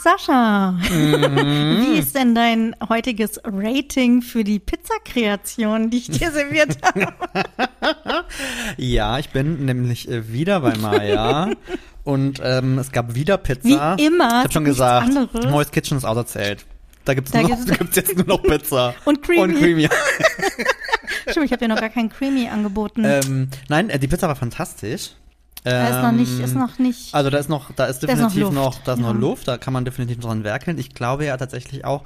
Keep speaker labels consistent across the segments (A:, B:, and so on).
A: Sascha, wie ist denn dein heutiges Rating für die Pizzakreation, die ich dir serviert habe?
B: Ja, ich bin nämlich äh, wieder bei Maya. Und ähm, es gab wieder Pizza.
A: Wie immer,
B: Ich habe schon gesagt,
A: anderes.
B: Moist Kitchen ist auserzählt. Da
A: da gibt's
B: jetzt nur noch Pizza.
A: Und Creamy.
B: Und Creamy.
A: Stimmt, ich habe dir noch gar kein Creamy angeboten.
B: ähm, nein, äh, die Pizza war fantastisch.
A: Da ist noch nicht, ist
B: Ähm,
A: noch nicht.
B: Also da ist noch, da ist
A: Da ist noch
B: definitiv noch,
A: Luft,
B: da ist noch
A: ja.
B: Luft, da kann man definitiv dran werkeln. Ich glaube ja tatsächlich auch,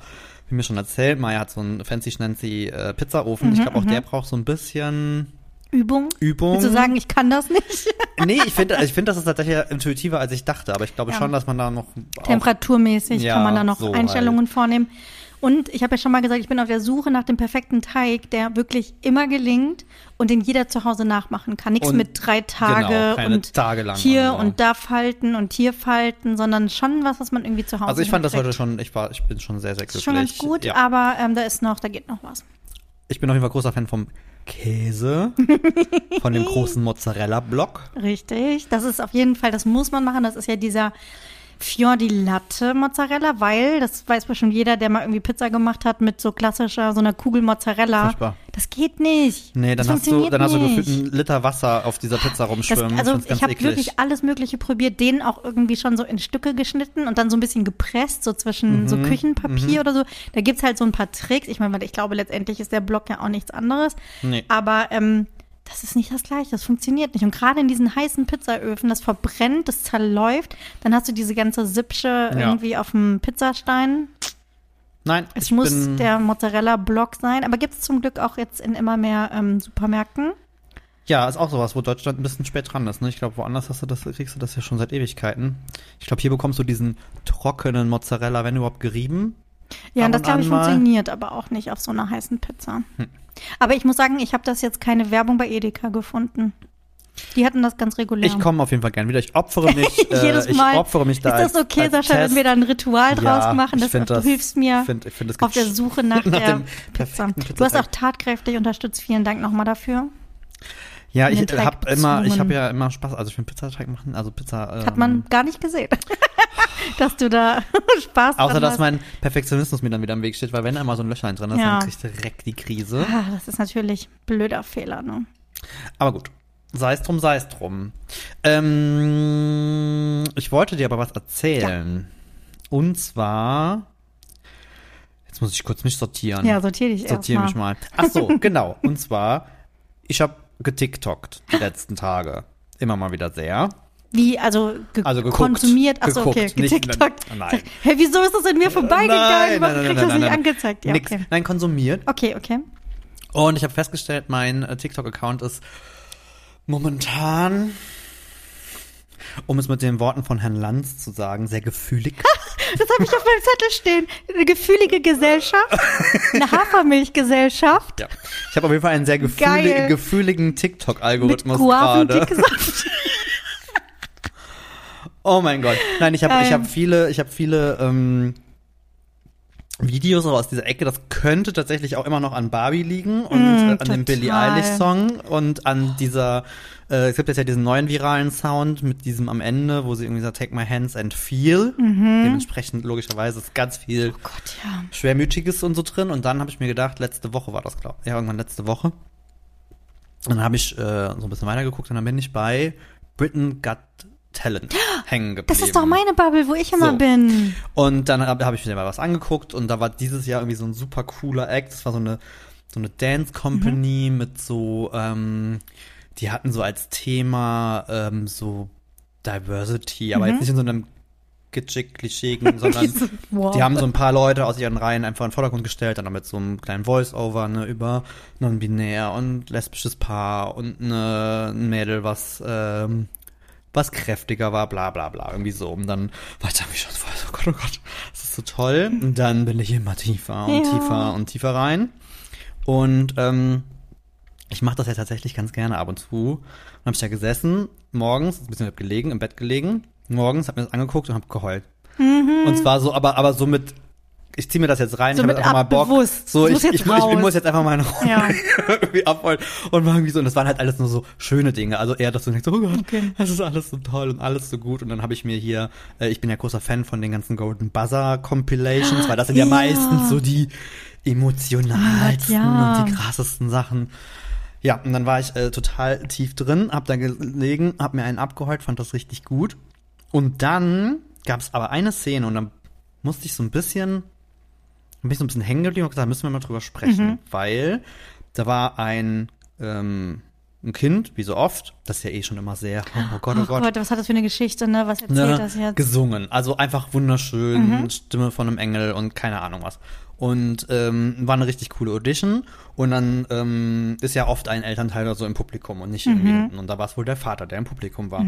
B: wie mir schon erzählt, Maya hat so einen fancy schmancy äh, Pizzaofen.
A: Mhm,
B: ich glaube auch der braucht so ein bisschen
A: Übung.
B: Übung.
A: Du sagen, ich kann das nicht?
B: Nee, ich finde, ich finde, das ist tatsächlich intuitiver, als ich dachte, aber ich glaube
A: Ja.
B: schon, dass man da noch auch,
A: Temperaturmäßig
B: Ja,
A: kann man da noch
B: so halt.
A: Einstellungen vornehmen. Und ich habe ja schon mal gesagt, ich bin auf der Suche nach dem perfekten Teig, der wirklich immer gelingt und den jeder zu Hause nachmachen kann. Nichts
B: Und-
A: mit drei Tage
B: genau,
A: und
B: Tage lang
A: hier
B: und
A: da falten und hier falten, sondern schon was, was man irgendwie zu Hause
B: Also ich fand das heute schon, ich war, ich bin schon sehr, sehr glücklich.
A: ist schon ganz gut,
B: Ja.
A: aber ähm, da ist noch, da geht noch was.
B: Ich bin auf jeden Fall großer Fan vom Käse, von dem großen Mozzarella-Block.
A: Richtig. Das ist auf jeden Fall, das muss man machen. Das ist ja dieser Fior di Latte Mozzarella, weil, das weiß bestimmt jeder, der mal irgendwie Pizza gemacht hat mit so klassischer, so einer Kugel Mozzarella.
B: Furchtbar.
A: Das geht nicht.
B: Nee, dann
A: das
B: hast du, dann hast du
A: nicht.
B: gefühlt einen Liter Wasser auf dieser Pizza
A: Das,
B: rumschwimmen.
A: also
B: find's ganz
A: ich habe wirklich alles Mögliche probiert, den auch irgendwie schon so in Stücke geschnitten und dann so ein bisschen gepresst, so zwischen
B: Mhm,
A: so Küchenpapier oder so. Da gibt's halt so ein paar Tricks. Ich meine, weil ich glaube, letztendlich ist der Block ja auch nichts anderes.
B: Nee.
A: Aber ähm, das ist nicht das Gleiche, das funktioniert nicht. Und gerade in diesen heißen Pizzaöfen, das verbrennt, das zerläuft, dann hast du diese ganze Sipsche irgendwie auf dem Pizzastein.
B: Nein,
A: Es muss der Mozzarella-Block sein, aber gibt's zum Glück auch jetzt in immer mehr ähm, Supermärkten.
B: ja, ist auch sowas, wo Deutschland ein bisschen spät dran ist. Ne? Ich glaube, woanders hast du das, kriegst du das ja schon seit Ewigkeiten. Ich glaube, hier bekommst du diesen trockenen Mozzarella, wenn überhaupt gerieben.
A: Ja, und das glaube ich
B: mal.
A: funktioniert aber auch nicht auf so einer heißen Pizza. Aber ich muss sagen, ich habe das jetzt keine Werbung bei Edeka gefunden. Die hatten das ganz regulär.
B: Ich komme auf jeden Fall gern wieder. Ich opfere mich. äh,
A: Jedes Mal.
B: Ich opfere mich da
A: Ist das
B: als,
A: okay,
B: als
A: Sascha, wenn
B: Test.
A: wir da ein Ritual draus
B: Ja,
A: machen?
B: ich
A: Das, du hilfst mir
B: find- find,
A: auf der Suche nach,
B: nach
A: der Pizza.
B: perfekten
A: Du hast auch tatkräftig unterstützt. Vielen Dank nochmal dafür.
B: Ja, ich habe immer, ich habe ja immer Spaß. Also ich finde Pizzateig machen, also Pizza. Ähm,
A: Hat man gar nicht gesehen, dass du da Spaß
B: Außer, dass
A: hast.
B: mein Perfektionismus mir dann wieder im Weg steht, weil wenn einmal so ein Löchlein drin ist,
A: Ja.
B: dann krieg ich direkt die Krise.
A: Ah, das ist natürlich ein blöder Fehler, ne?
B: Aber gut. Sei es drum, sei es drum. Ähm, ich wollte dir aber was erzählen. Und zwar. Jetzt muss ich kurz mich sortieren.
A: Ja, sortier dich
B: Sortiere mich mal. Ach so, genau. Und zwar, ich habe getiktokt die letzten Tage. Immer mal wieder sehr.
A: Wie, also, ge
B: Also geguckt.
A: konsumiert? Achso, okay,
B: Geguckt, nicht-
A: getiktokt.
B: nein.
A: Hey, wieso ist das in mir vorbeigegangen? Warum krieg ich das nicht angezeigt? Ja, okay.
B: Nein, konsumiert.
A: Okay, okay.
B: Und ich habe festgestellt, mein äh, TikTok-Account ist momentan, um es mit den Worten von Herrn Lanz zu sagen, sehr gefühlig.
A: Das habe ich auf meinem Zettel stehen. Eine gefühlige Gesellschaft, eine Hafermilchgesellschaft
B: ja. Ich habe auf jeden Fall einen sehr gefühlig, gefühligen TikTok-Algorithmus gerade. Oh mein Gott. Nein, ich habe ich hab viele, ich habe viele ähm, Videos aus dieser Ecke. Das könnte tatsächlich auch immer noch an Barbie liegen und
A: Mm,
B: äh, an dem Billie. Eilish Song und an dieser. Äh, es gibt jetzt ja diesen neuen viralen Sound mit diesem am Ende, wo sie irgendwie sagt Take my hands and feel. Dementsprechend logischerweise ist ganz viel
A: Mhm. Oh Gott, ja.
B: Schwermütiges und so drin. Und dann habe ich mir gedacht, letzte Woche war das, glaube ich. Ja, irgendwann letzte Woche. Und dann habe ich äh, so ein bisschen weitergeguckt und dann bin ich bei Britain Got Talent hängen geblieben.
A: Das ist doch meine Bubble, wo ich immer
B: So.
A: bin.
B: Und dann habe hab ich mir mal was angeguckt und da war dieses Jahr irgendwie so ein super cooler Act. Das war so eine, so eine Dance Company
A: Mhm.
B: mit so, ähm, die hatten so als Thema ähm, so Diversity, aber
A: Mhm.
B: jetzt nicht in so einem kitschig klischigen, sondern
A: So, wow.
B: die haben so ein paar Leute aus ihren Reihen einfach in den Vordergrund gestellt, dann mit so einem kleinen Voice-Over ne, über non-binär und lesbisches Paar und eine, ein Mädel, was ähm, was kräftiger war, bla bla bla, irgendwie so. Und dann war ich dann wie schon so, oh Gott, oh Gott, das ist so toll. Und dann bin ich immer tiefer und
A: Ja.
B: tiefer und tiefer rein. Und ähm, ich mache das ja tatsächlich ganz gerne ab und zu. Und habe ich da gesessen, morgens, ein bisschen gelegen, im Bett gelegen, morgens, habe mir das angeguckt und habe geheult.
A: Mhm.
B: Und zwar so, aber, aber so mit ich ziehe mir das jetzt rein,
A: So
B: ich habe einfach mal Bock.
A: abbewusst.
B: So, ich,
A: muss jetzt
B: ich, ich,
A: raus.
B: muss jetzt einfach meine Runde
A: Ja.
B: irgendwie abholen. Und war irgendwie so, und das waren halt alles nur so schöne Dinge. Also eher, dass du denkst, oh Gott,
A: Okay.
B: das ist alles so toll und alles so gut. Und dann habe ich mir hier, äh, ich bin ja großer Fan von den ganzen Golden Buzzer Compilations, weil das sind ja,
A: Ja.
B: meistens so die emotionalsten
A: Ja.
B: und die krassesten Sachen. Ja, und dann war ich äh, total tief drin, hab da gelegen, hab mir einen abgeheult, fand das richtig gut. Und dann gab es aber eine Szene und dann musste ich so ein bisschen, ich so ein bisschen hängen geblieben und gesagt, da müssen wir mal drüber sprechen, weil da war ein, ähm, ein Kind, wie so oft, das ist ja eh schon immer sehr, oh Gott, oh
A: Oh
B: Gott,
A: Gott, was hat das für eine Geschichte, ne? Was erzählt
B: ne,
A: das jetzt?
B: gesungen. Also einfach wunderschön, Stimme von einem Engel und keine Ahnung was. Und ähm, war eine richtig coole Audition. Und dann ähm, ist ja oft ein Elternteil oder so im Publikum und nicht irgendwie hinten. Und da war es wohl der Vater, der im Publikum war.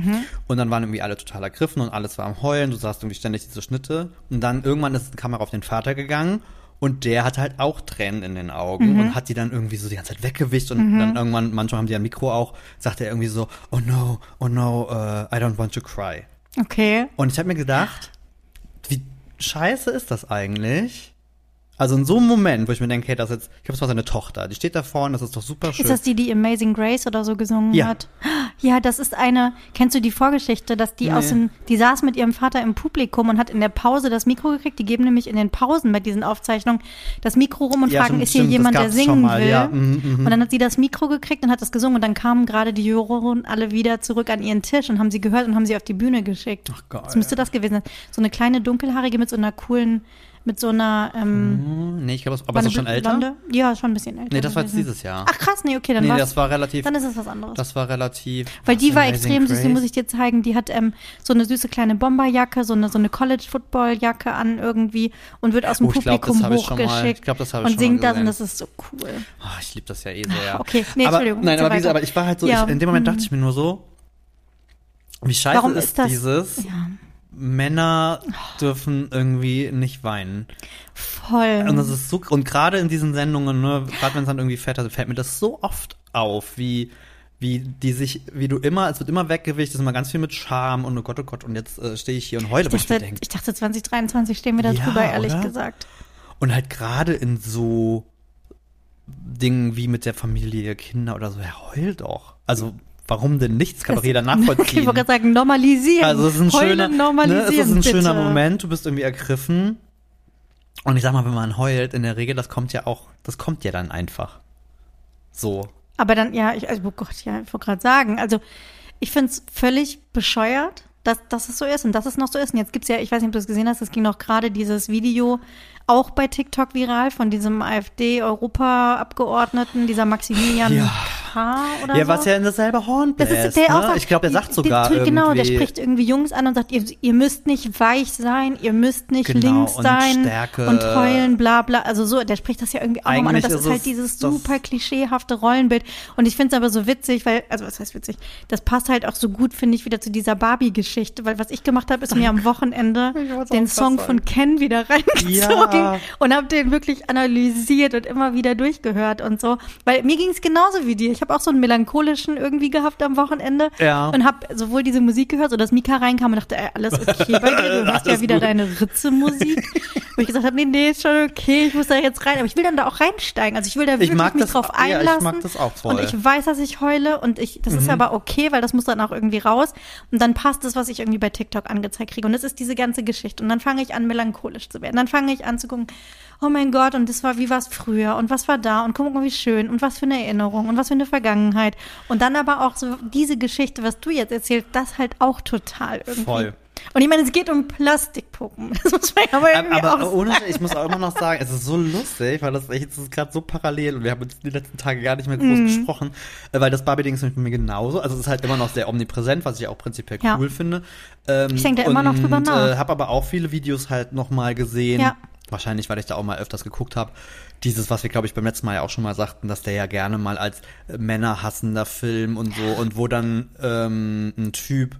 B: Und dann waren irgendwie alle total ergriffen und alles war am Heulen. Du sahst irgendwie ständig diese Schnitte. Und dann irgendwann ist die Kamera auf den Vater gegangen. Und der hat halt auch Tränen in den Augen und hat die dann irgendwie so die ganze Zeit weggewischt und dann irgendwann, manchmal haben die ein Mikro auch, sagt er irgendwie so, oh no, oh no, uh, I don't want to cry.
A: Okay.
B: Und ich habe mir gedacht, wie scheiße ist das eigentlich? Also in so einem Moment, wo ich mir denke, hey, das ist jetzt, ich habe zwar seine Tochter, die steht da vorne, das ist doch super schön.
A: Ist das die, die Amazing Grace oder so gesungen
B: Ja.
A: hat? Ja, das ist eine, kennst du die Vorgeschichte, dass die
B: Nee.
A: aus dem, die saß mit ihrem Vater im Publikum und hat in der Pause das Mikro gekriegt. Die geben nämlich in den Pausen bei diesen Aufzeichnungen das Mikro rum und
B: Ja,
A: fragen,
B: stimmt,
A: ist hier
B: stimmt,
A: jemand, der singen
B: mal,
A: will?
B: ja, mhm, mhm.
A: Und dann hat sie das Mikro gekriegt und hat das gesungen und dann kamen gerade die Juroren alle wieder zurück an ihren Tisch und haben sie gehört und haben sie auf die Bühne geschickt.
B: Ach, geil.
A: Das müsste das gewesen sein. So eine kleine dunkelhaarige mit so einer coolen, mit so einer, ähm,
B: Hm, nee, ich glaube, aber
A: war
B: ist das schon älter?
A: blonde? Ja, schon ein bisschen älter.
B: Nee, das war jetzt dieses Jahr.
A: Ach krass, nee, okay, dann
B: nee,
A: war's-
B: das war relativ,
A: dann ist es was anderes.
B: das war relativ.
A: Weil die war extrem süß, die
B: Grace?
A: muss ich dir zeigen. Die hat ähm, so eine süße kleine Bomberjacke, so eine, so eine College-Football-Jacke an irgendwie und wird aus dem
B: Oh, ich glaub, das
A: Publikum
B: hab ich schon mal-
A: hochgeschickt
B: ich glaub, das hab ich
A: und
B: schon
A: singt
B: mal
A: das und das ist so cool.
B: Oh, ich liebe das ja eh sehr.
A: Okay, nee,
B: aber,
A: Entschuldigung,
B: Nein, aber,
A: weiter.
B: aber ich war halt so,
A: Ja.
B: ich, in dem Moment dachte ich mir nur so, wie scheiße
A: Warum
B: ist,
A: ist das-
B: dieses,
A: Ja,
B: Männer dürfen irgendwie nicht weinen.
A: voll.
B: Und das ist so, und gerade in diesen Sendungen, ne, gerade wenn es dann irgendwie fett ist, fällt mir das so oft auf, wie, wie die sich, wie du immer, es wird immer weggewicht, es ist immer ganz viel mit Scham und oh Gott, oh Gott, und jetzt äh, stehe ich hier und heule,
A: ich,
B: ich
A: dachte,
B: denke.
A: ich dachte, 2023 stehen wir da
B: Ja,
A: drüber, ehrlich
B: oder?
A: gesagt.
B: Und halt gerade in so Dingen wie mit der Familie, Kinder oder so, er heult doch. Also, warum denn nichts? Kann doch jeder
A: Okay, ich
B: nachvollziehen.
A: wollte gerade sagen, normalisieren.
B: Also es ist ein
A: Heulen
B: schöner, ne, es ist ein schöner. Moment, du bist irgendwie ergriffen. Und ich sag mal, wenn man heult, in der Regel, das kommt ja auch, das kommt ja dann einfach. So.
A: Aber dann, ja, ich, also, oh Gott, ja, ich wollte gerade sagen, also ich finde es völlig bescheuert, dass, dass es so ist und dass es noch so ist. Und jetzt gibt's ja, ich weiß nicht, ob du es gesehen hast, es ging noch gerade dieses Video auch bei TikTok viral von diesem AfD-Europa-Abgeordneten, dieser Maximilian
B: Ja.
A: K. oder
B: Ja,
A: so.
B: was ja in dasselbe Horn
A: Das ist der
B: ne?
A: auch sagt,
B: Ich glaube, der sagt sogar
A: die, Genau, der spricht irgendwie Jungs an und sagt, ihr, ihr müsst nicht weich sein, ihr müsst nicht
B: Genau,
A: links
B: und
A: sein
B: Stärke.
A: und heulen, bla bla. Also so, der spricht das ja irgendwie auch nochmal an. Und
B: Eigentlich
A: das ist halt
B: es
A: dieses super klischeehafte Rollenbild. Und ich finde es aber so witzig, weil, also was heißt witzig? Das passt halt auch so gut, finde ich, wieder zu dieser Barbie-Geschichte. Weil was ich gemacht habe, ist mir am Wochenende den Song
B: grad
A: von Ken wieder reingezogen
B: Ja.
A: Und habe den wirklich analysiert und immer wieder durchgehört und so. Weil mir ging es genauso wie dir. Ich habe auch so einen melancholischen irgendwie gehabt am Wochenende
B: Ja.
A: und habe sowohl diese Musik gehört, so dass Mika reinkam und dachte, ey, alles okay bei dir, du hörst ja wieder
B: gut.
A: deine Ritze-Musik. Wo ich gesagt habe, nee, nee, ist schon okay, ich muss da jetzt rein. Aber ich will dann da auch reinsteigen. Also ich will da wirklich mich
B: das-
A: drauf
B: ja, ich
A: einlassen.
B: mag das auch voll. Mhm.
A: Und ich weiß, dass ich heule und ich, das ist aber okay, weil das muss dann auch irgendwie raus. Und dann passt es, was ich irgendwie bei TikTok angezeigt kriege. Und das ist diese ganze Geschichte. Und dann fange ich an, melancholisch zu werden. Dann fange ich an zu gucken, oh mein Gott, und das war, wie war es früher? Und was war da? Und guck mal, wie schön. Und was für eine Erinnerung. Und was für eine Vergangenheit. Und dann aber auch so diese Geschichte, was du jetzt erzählst, das halt auch total irgendwie.
B: Voll.
A: Und ich meine, es geht um Plastikpuppen. Das muss man aber irgendwie
B: Aber, aber ohne, ich muss auch immer noch sagen, es ist so lustig, weil das echt, ist gerade so parallel und wir haben uns die letzten Tage gar nicht mehr groß
A: Mhm.
B: gesprochen, äh, weil das Barbie-Ding ist bei mir genauso. Also es ist halt immer noch sehr omnipräsent, was ich auch prinzipiell
A: Ja.
B: cool finde. Ähm,
A: Ich denk da immer noch drüber nach.
B: Äh, habe aber auch viele Videos halt noch mal gesehen.
A: Ja.
B: Wahrscheinlich, weil ich da auch mal öfters geguckt habe. Dieses, was wir, glaube ich, beim letzten Mal ja auch schon mal sagten, dass der ja gerne mal als äh, männerhassender Film und so und wo dann ähm, ein Typ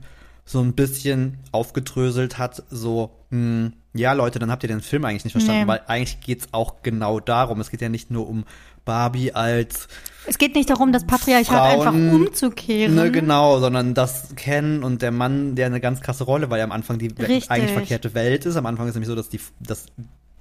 B: so ein bisschen aufgedröselt hat, so, mh, ja Leute, dann habt ihr den Film eigentlich nicht verstanden,
A: Nee.
B: weil eigentlich geht's auch genau darum. Es geht ja nicht nur um Barbie als
A: Es geht nicht darum, das Patriarchat
B: Frauen,
A: einfach umzukehren.
B: Ne, genau, sondern das Ken und der Mann, der eine ganz krasse Rolle, weil ja am Anfang die
A: Richtig.
B: eigentlich verkehrte Welt ist. Am Anfang ist nämlich so, dass die, dass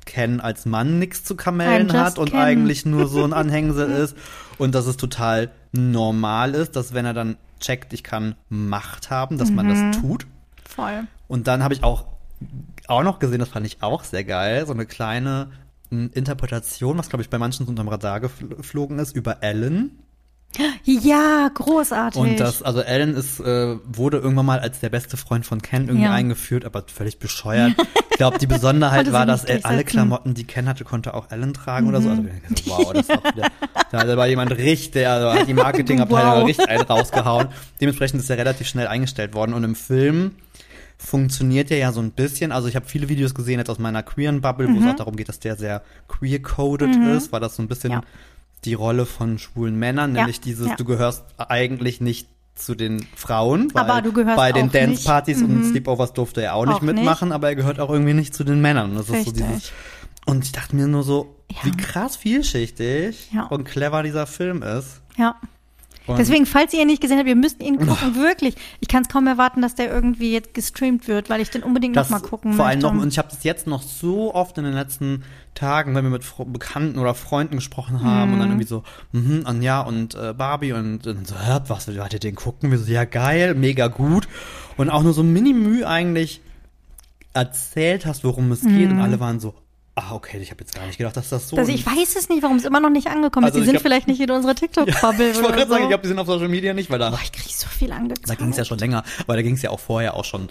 B: Ken als Mann nichts zu kamellen hat und
A: Ken.
B: eigentlich nur so ein Anhängsel ist und dass es total normal ist, dass wenn er dann checkt, ich kann Macht haben, dass man
A: Mhm.
B: das tut.
A: Voll.
B: Und dann habe ich auch, auch noch gesehen, das fand ich auch sehr geil, so eine kleine Interpretation, was glaube ich bei manchen so unterm Radar gefl- geflogen ist, über Ellen.
A: Ja, großartig.
B: Und das, also Ellen ist, äh, wurde irgendwann mal als der beste Freund von Ken irgendwie
A: Ja.
B: eingeführt, aber völlig bescheuert. Ich glaube, die Besonderheit war, dass er alle. Klamotten, die Ken hatte, konnte auch Ellen tragen oder so.
A: Mhm.
B: Also, wow, das ist auch wieder, da war jemand richtig, also hat die Marketingabteilung
A: Wow.
B: richtig einen rausgehauen. Dementsprechend ist er relativ schnell eingestellt worden und im Film funktioniert der ja so ein bisschen. Also ich habe viele Videos gesehen jetzt aus meiner queeren Bubble, wo es auch darum geht, dass der sehr queer-coded ist, weil das so ein bisschen
A: Ja.
B: Die Rolle von schwulen Männern,
A: Ja,
B: nämlich dieses,
A: ja.
B: du gehörst eigentlich nicht zu den Frauen, weil
A: Aber du gehörst
B: bei den
A: nicht-
B: Dance-Partys und
A: Mhm.
B: Sleepovers durfte er auch nicht
A: Auch nicht.
B: mitmachen, aber er gehört auch irgendwie nicht zu den Männern. Und Das ist so dieses, und ich dachte mir nur so,
A: Ja.
B: wie krass vielschichtig und clever dieser Film ist.
A: Ja.
B: Und
A: Deswegen, falls ihr ihn nicht gesehen habt, ihr müsst ihn gucken, wirklich. Ich kann es kaum erwarten, dass der irgendwie jetzt gestreamt wird, weil ich den unbedingt
B: das
A: noch mal gucken
B: vor allem
A: möchte.
B: noch, und ich habe das jetzt noch so oft in den letzten Tagen, wenn wir mit Bekannten oder Freunden gesprochen haben und dann irgendwie so, mhm, und ja, und äh, Barbie und, und so, hört was, wollt ihr den gucken? Wir so, ja geil, mega gut. Und auch nur so mini-müh eigentlich erzählt hast, worum es geht und alle waren so, ah, okay, ich habe jetzt gar nicht gedacht, dass das so
A: also ich weiß es nicht, warum es immer noch nicht angekommen
B: Also
A: ist. Die sind
B: glaub-
A: vielleicht nicht in unserer TikTok-Bubble
B: Ich wollte gerade
A: so.
B: sagen, ich glaube, die sind auf Social Media nicht, weil da
A: Boah, ich krieg so viel angezeigt.
B: Da ging es ja schon länger, aber da ging es ja auch vorher auch schon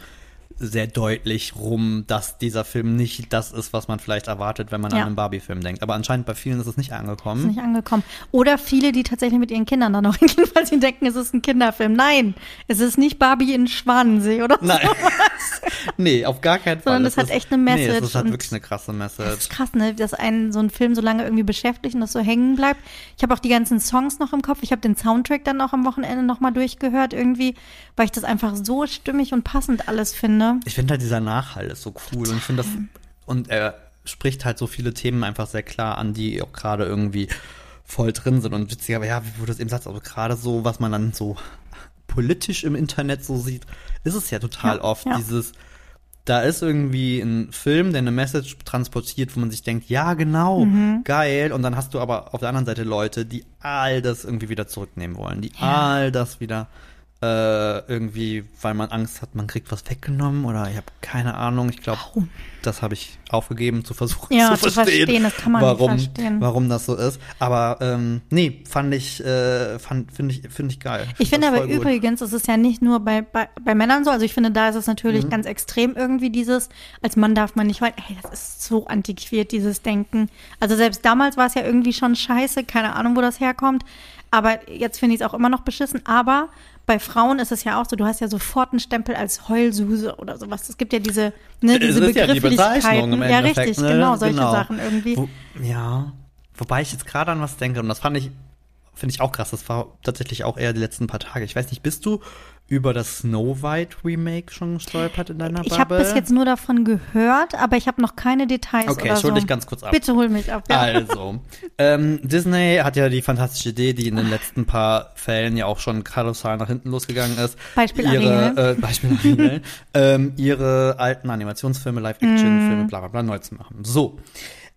B: sehr deutlich rum, dass dieser Film nicht das ist, was man vielleicht erwartet, wenn man
A: Ja.
B: an einen Barbie-Film denkt. Aber anscheinend bei vielen ist es nicht angekommen.
A: ist nicht angekommen. Oder viele, die tatsächlich mit ihren Kindern dann noch hingehen, weil sie denken, es ist ein Kinderfilm. Nein, es ist nicht Barbie in Schwanensee oder so.
B: Nein. nee, auf gar keinen Fall.
A: Sondern das hat
B: ist,
A: echt eine
B: Nee,
A: Message
B: das ist halt
A: und-
B: wirklich eine krasse
A: Das
B: Message.
A: ist krass, ne? Dass einen so ein Film so lange irgendwie beschäftigt und das so hängen bleibt. Ich habe auch die ganzen Songs noch im Kopf. Ich habe den Soundtrack dann auch am Wochenende noch mal durchgehört irgendwie, weil ich das einfach so stimmig und passend alles finde.
B: Ich finde halt dieser Nachhall ist so cool und ich finde das und er spricht halt so viele Themen einfach sehr klar an, die auch gerade irgendwie voll drin sind und witzig, aber ja, wie wurde das eben sagt, also gerade so, was man dann so politisch im Internet so sieht, ist es ja total
A: Ja,
B: oft
A: ja.
B: dieses da ist irgendwie ein Film, der eine Message transportiert, wo man sich denkt, ja, genau,
A: Mhm.
B: geil. Und dann hast du aber auf der anderen Seite Leute, die all das irgendwie wieder zurücknehmen wollen, die all das wieder äh, irgendwie, weil man Angst hat, man kriegt was weggenommen oder ich habe keine Ahnung. Ich glaube, das habe ich aufgegeben zu versuchen
A: Ja,
B: zu
A: zu
B: verstehen,
A: verstehen, das kann man nicht
B: warum,
A: verstehen.
B: warum das so ist. Aber ähm, nee, fand ich, äh, fand, finde ich, finde ich geil.
A: Ich finde aber übrigens, es ist ja nicht nur bei, bei, bei Männern so, also ich finde, da ist es
B: Mhm.
A: natürlich ganz extrem irgendwie dieses, als Mann darf man nicht weinen. Hey, das ist so antiquiert, dieses Denken. Also selbst damals war es ja irgendwie schon scheiße, keine Ahnung, wo das herkommt. Aber jetzt finde ich es auch immer noch beschissen. Aber bei Frauen ist es ja auch so, du hast ja sofort einen Stempel als Heulsuse oder sowas. Es gibt ja diese, ne,
B: Es
A: diese
B: ist ja die Bezeichnung
A: Begrifflichkeiten.
B: im
A: ja, richtig,
B: ne?
A: genau, solche
B: Genau.
A: Sachen irgendwie.
B: Wo, ja, wobei ich jetzt gerade an was denke und das fand ich, finde ich auch krass. Das war tatsächlich auch eher die letzten paar Tage. Ich weiß nicht, bist du über das Snow White Remake schon gestolpert in deiner
A: Ich habe
B: Bubble?
A: bis jetzt nur davon gehört, aber ich habe noch keine Details
B: Okay,
A: oder
B: ich hol
A: so.
B: dich ganz kurz ab.
A: Bitte hol mich ab. Ja.
B: Also, ähm, Disney hat ja die fantastische Idee, die in den letzten paar Fällen ja auch schon kolossal nach hinten losgegangen ist.
A: Beispiel
B: ihre, äh, Beispiel Ariel, ähm, ihre alten Animationsfilme. Live-Action-Filme, bla bla bla, neu zu machen. So.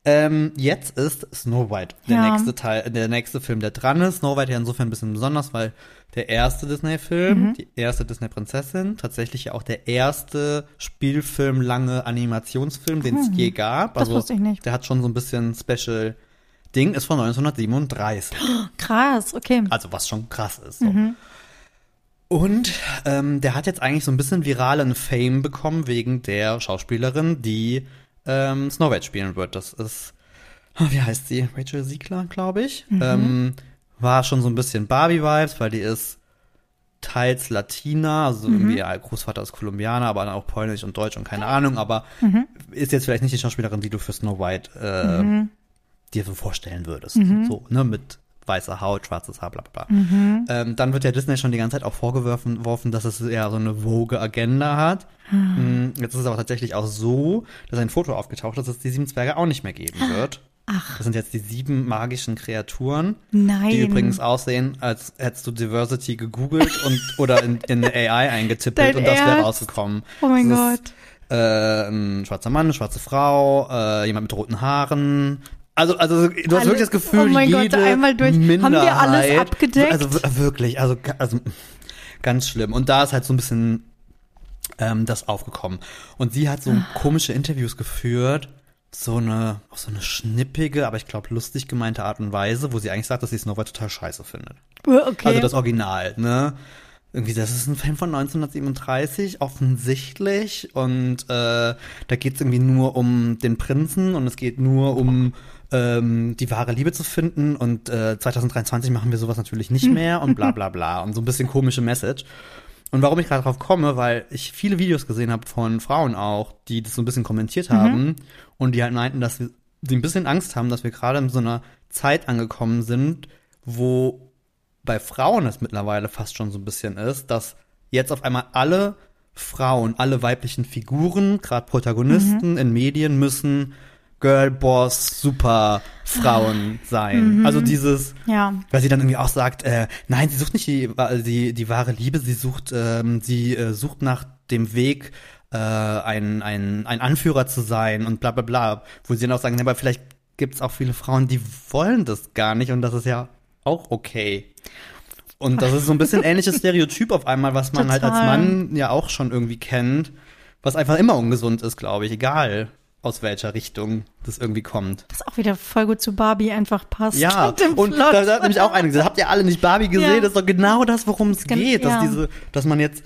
B: Ähm, jetzt ist Snow White der
A: Ja.
B: nächste Teil, der nächste Film, der dran ist. Snow White ja insofern ein bisschen besonders, weil der erste Disney-Film,
A: Mhm.
B: die erste Disney-Prinzessin, tatsächlich ja auch der erste Spielfilm, lange Animationsfilm, den es je gab. Also
A: das wusste ich nicht.
B: Der hat schon so ein bisschen Special Ding, ist von 1937.
A: Krass, okay.
B: Also was schon krass ist. So. Und ähm, der hat jetzt eigentlich so ein bisschen viralen Fame bekommen wegen der Schauspielerin, die ähm, Snow White spielen wird. Das ist, wie heißt sie? Rachel Siegler, glaube ich. Ähm, war schon so ein bisschen Barbie-Vibes, weil die ist teils Latina, also irgendwie ihr Großvater ist Kolumbianer, aber dann auch Polnisch und Deutsch und keine Ahnung, aber ist jetzt vielleicht nicht die Schauspielerin, die du für Snow White äh, dir so vorstellen würdest. So, ne, mit weißer Haut, schwarzes Haar, bla bla bla. Ähm, dann wird ja Disney schon die ganze Zeit auch vorgeworfen, worfen, dass es ja so eine vogue Agenda hat. Mm, Jetzt ist es aber tatsächlich auch so, dass ein Foto aufgetaucht ist, dass es die sieben Zwerge auch nicht mehr geben wird.
A: Ach,
B: Das sind jetzt die sieben magischen Kreaturen,
A: nein.
B: die übrigens aussehen, als hättest du Diversity gegoogelt und oder in, in AI eingetippelt
A: Dein
B: und das wäre
A: Ernst?
B: rausgekommen.
A: Oh mein
B: das
A: Gott.
B: äh, ein schwarzer Mann, eine schwarze Frau, äh, jemand mit roten Haaren. Also, also du hast
A: Alles-
B: wirklich das Gefühl,
A: oh mein Gott,
B: jede
A: einmal durch. Haben wir
B: Minderheit,
A: alles abgedeckt?
B: Also wirklich, also, also ganz schlimm. Und da ist halt so ein bisschen ähm, das aufgekommen. Und sie hat so
A: Ah.
B: komische Interviews geführt, so eine, auf so eine schnippige, aber ich glaube lustig gemeinte Art und Weise, wo sie eigentlich sagt, dass sie Snow White total scheiße findet.
A: Okay.
B: Also das Original, ne? Irgendwie, das ist ein Film von 1937, offensichtlich. Und äh, da geht es irgendwie nur um den Prinzen und es geht nur um ähm, die wahre Liebe zu finden. Und äh, 2023 machen wir sowas natürlich nicht mehr und bla bla bla. Und so ein bisschen komische Message. Und warum ich gerade drauf komme, weil ich viele Videos gesehen habe von Frauen auch, die das so ein bisschen kommentiert haben und die halt meinten, dass sie ein bisschen Angst haben, dass wir gerade in so einer Zeit angekommen sind, wo bei Frauen es mittlerweile fast schon so ein bisschen ist, dass jetzt auf einmal alle Frauen, alle weiblichen Figuren, gerade Protagonisten in Medien müssen Girlboss, super Frauen sein. Also dieses,
A: ja.
B: weil sie dann irgendwie auch sagt, äh, nein, sie sucht nicht die, die, die wahre Liebe, sie sucht, ähm, sie äh, sucht nach dem Weg, äh, ein, ein, ein Anführer zu sein und bla bla bla. Wo sie dann auch sagen, ja, aber vielleicht gibt es auch viele Frauen, die wollen das gar nicht und das ist ja auch okay. Und das ist so ein bisschen ähnliches Stereotyp auf einmal, was man halt als
A: Total.
B: Mann ja auch schon irgendwie kennt, was einfach immer ungesund ist, glaube ich, egal aus welcher Richtung das irgendwie kommt.
A: Das auch wieder voll gut zu Barbie einfach passt.
B: Ja, und
A: Plot.
B: da hat nämlich auch einige gesagt, habt ihr alle nicht Barbie gesehen?
A: Ja.
B: Das ist doch genau das, worum es geht. Dass
A: ja.
B: diese, dass man jetzt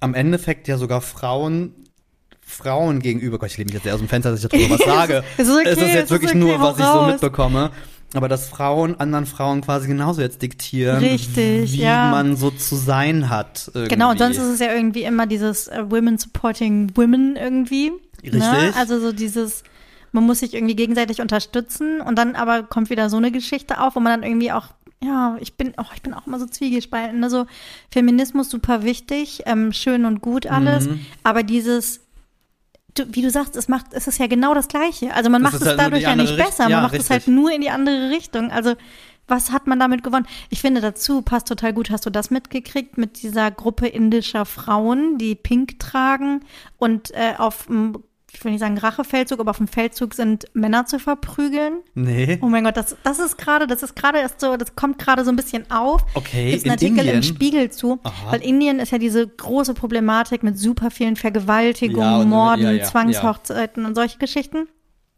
B: am Endeffekt ja sogar Frauen Frauen gegenüber, Gott, ich lehne mich jetzt sehr aus dem Fenster, dass ich darüber was sage.
A: Es ist okay,
B: es ist
A: es
B: jetzt
A: ist
B: wirklich
A: okay,
B: nur, was ich so mitbekomme. Aber dass Frauen anderen Frauen quasi genauso jetzt diktieren,
A: Richtig,
B: wie
A: ja.
B: man so zu sein hat. Irgendwie.
A: Genau, und sonst ist es ja irgendwie immer dieses äh, Women supporting Women irgendwie. Ne?
B: Richtig.
A: Also so dieses, man muss sich irgendwie gegenseitig unterstützen und dann aber kommt wieder so eine Geschichte auf, wo man dann irgendwie auch, ja, ich bin, oh, ich bin auch immer so zwiegespalten. Ne? So Feminismus super wichtig, ähm, schön und gut alles,
B: Mhm.
A: aber dieses Du, wie du sagst, es macht, es ist ja genau das Gleiche. Also man
B: Das
A: macht es
B: halt
A: dadurch ja nicht
B: Richt-
A: besser, man
B: ja,
A: macht es halt
B: richtig.
A: nur in die andere Richtung. Also was hat man damit gewonnen? Ich finde dazu passt total gut. Hast du das mitgekriegt mit dieser Gruppe indischer Frauen, die Pink tragen und äh, auf dem, ich will nicht sagen Rachefeldzug, aber auf dem Feldzug sind Männer zu verprügeln?
B: Nee.
A: Oh mein Gott, das, das ist gerade, das ist gerade erst so, das kommt gerade so ein bisschen auf.
B: Okay,
A: Gibt's
B: in
A: einen Artikel
B: Indien?
A: im Spiegel zu,
B: Aha.
A: weil Indien ist ja diese große Problematik mit super vielen Vergewaltigungen,
B: Ja,
A: Morden,
B: ja, ja,
A: Zwangshochzeiten und solche Geschichten.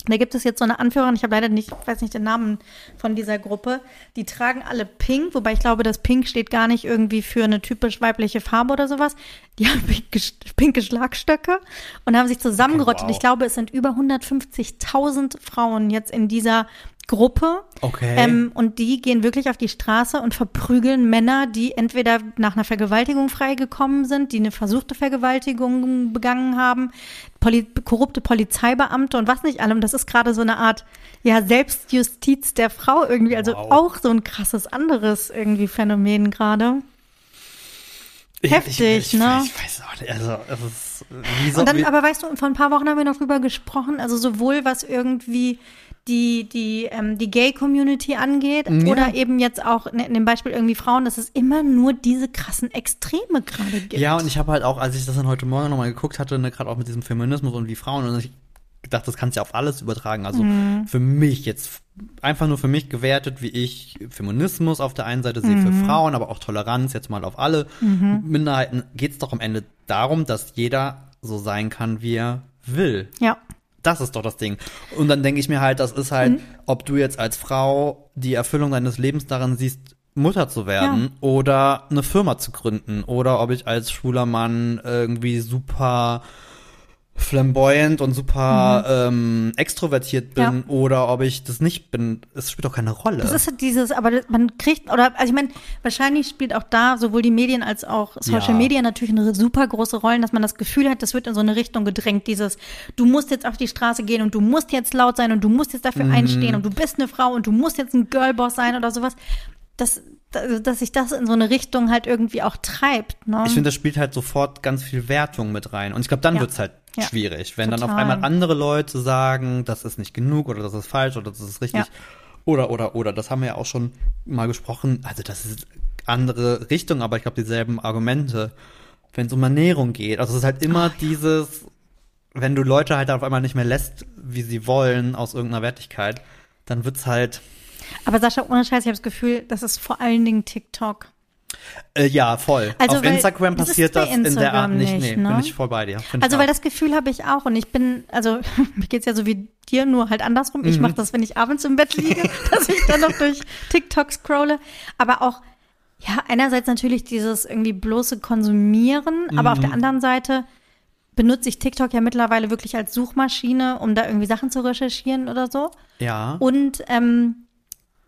A: Da gibt es jetzt so eine Anführerin, ich habe leider nicht, weiß nicht den Namen von dieser Gruppe. Die tragen alle Pink, wobei ich glaube, das Pink steht gar nicht irgendwie für eine typisch weibliche Farbe oder sowas. Die haben pinke, pinke Schlagstöcke und haben sich zusammengerottet.
B: Wow.
A: Ich glaube, es sind über 150.000 Frauen jetzt in dieser Gruppe.
B: Okay.
A: Ähm, und die gehen wirklich auf die Straße und verprügeln Männer, die entweder nach einer Vergewaltigung freigekommen sind, die eine versuchte Vergewaltigung begangen haben, Poli korrupte Polizeibeamte und was nicht allem. Das ist gerade so eine Art, ja, Selbstjustiz der Frau irgendwie. Also
B: Wow.
A: auch so ein krasses anderes irgendwie Phänomen gerade. heftig,
B: ich, ich,
A: ne?
B: Ich weiß auch nicht, also, es ist, wie so,
A: Und dann, aber weißt du, vor ein paar Wochen haben wir noch drüber gesprochen, also sowohl was irgendwie die, die, ähm, die Gay-Community angeht
B: Ja.
A: oder eben jetzt auch in, dem Beispiel irgendwie Frauen, dass es immer nur diese krassen Extreme gerade gibt.
B: Ja, und ich habe halt auch, als ich das dann heute Morgen nochmal geguckt hatte, ne, gerade auch mit diesem Feminismus und wie Frauen, und ich gedacht, das kannst du ja auf alles übertragen. Also
A: Mhm.
B: für mich jetzt einfach nur für mich gewertet, wie ich Feminismus auf der einen Seite sehe für
A: Mhm.
B: Frauen, aber auch Toleranz jetzt mal auf alle Minderheiten, geht es doch am Ende darum, dass jeder so sein kann, wie er will.
A: Ja.
B: Das ist doch das Ding. Und dann denke ich mir halt, das ist halt,
A: Mhm.
B: ob du jetzt als Frau die Erfüllung deines Lebens darin siehst, Mutter zu werden oder eine Firma zu gründen oder ob ich als schwuler Mann irgendwie super flamboyant und super ähm, extrovertiert bin
A: Mhm. Ja.
B: oder ob ich das nicht bin. Es spielt doch keine Rolle.
A: Das ist halt dieses, aber man kriegt, oder, also ich meine, wahrscheinlich spielt auch da sowohl die Medien als auch Social
B: Ja.
A: Media natürlich eine super große Rolle, dass man das Gefühl hat, das wird in so eine Richtung gedrängt, dieses, du musst jetzt auf die Straße gehen und du musst jetzt laut sein und du musst jetzt
B: Mhm.
A: dafür einstehen und du bist eine Frau und du musst jetzt ein Girlboss sein oder sowas. Das, dass sich das in so eine Richtung halt irgendwie auch treibt, ne?
B: Ich finde, das spielt halt sofort ganz viel Wertung mit rein. Und ich glaube, dann
A: Ja.
B: wird's halt
A: Ja.
B: schwierig. Wenn dann auf
A: Total.
B: einmal andere Leute sagen, das ist nicht genug oder das ist falsch oder das ist richtig.
A: Ja.
B: Oder, oder, oder. Das haben wir ja auch schon mal gesprochen. Also das ist andere Richtung, aber ich glaube dieselben Argumente. Wenn es um Ernährung geht. Also es ist halt immer dieses, wenn du Leute halt auf einmal nicht mehr lässt, wie sie wollen, aus irgendeiner Wertigkeit, dann wird's halt.
A: Aber Sascha, ohne Scheiß, ich habe das Gefühl, das ist vor allen Dingen TikTok.
B: Äh, ja, voll.
A: Also,
B: auf Instagram
A: das
B: passiert das in der Art
A: Instagram
B: nicht.
A: nicht,
B: Nee,
A: ne?
B: bin ich voll bei dir.
A: Also, weil das Gefühl habe ich auch und ich bin, also mir geht's ja so wie dir, nur halt andersrum.
B: Mhm.
A: Ich mache das, wenn ich abends im Bett liege, dass ich dann noch durch TikTok scrolle. Aber auch, ja, einerseits natürlich dieses irgendwie bloße Konsumieren, aber auf der
B: Mhm.
A: anderen Seite benutze ich TikTok ja mittlerweile wirklich als Suchmaschine, um da irgendwie Sachen zu recherchieren oder so.
B: ja.
A: Und ähm,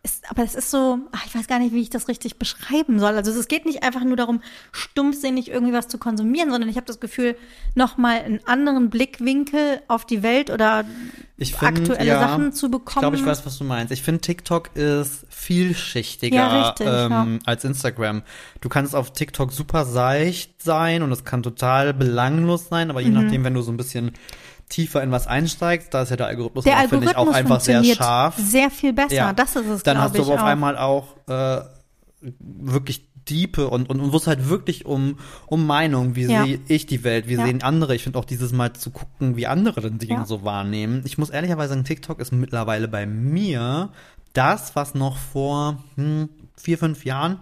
A: es, aber es ist so, ach, ich weiß gar nicht, wie ich das richtig beschreiben soll. Also es geht nicht einfach nur darum, stumpfsinnig irgendwie was zu konsumieren, sondern ich habe das Gefühl, nochmal einen anderen Blickwinkel auf die Welt oder
B: Ich find,
A: aktuelle
B: ja,
A: Sachen zu
B: Ich
A: bekommen.
B: glaube, ich weiß, was du meinst. Ich finde, TikTok ist vielschichtiger
A: Ja, richtig,
B: ähm, als Instagram. Du kannst auf TikTok super seicht sein und es kann total belanglos sein, aber je
A: Mhm.
B: nachdem, wenn du so ein bisschen tiefer in was einsteigst, da ist ja der Algorithmus,
A: der
B: auch, finde ich,
A: Algorithmus
B: auch einfach sehr scharf.
A: sehr viel besser.
B: Ja.
A: Das ist es,
B: Dann hast du
A: ich
B: aber auf einmal auch äh, wirklich diepe und, und, und wo es halt wirklich um, um Meinung, wie
A: Ja.
B: sehe ich die Welt, wie
A: Ja.
B: sehen andere. Ich finde auch dieses Mal zu gucken, wie andere dann Dinge
A: Ja.
B: so wahrnehmen. Ich muss ehrlicherweise sagen, TikTok ist mittlerweile bei mir das, was noch vor hm, vier, fünf Jahren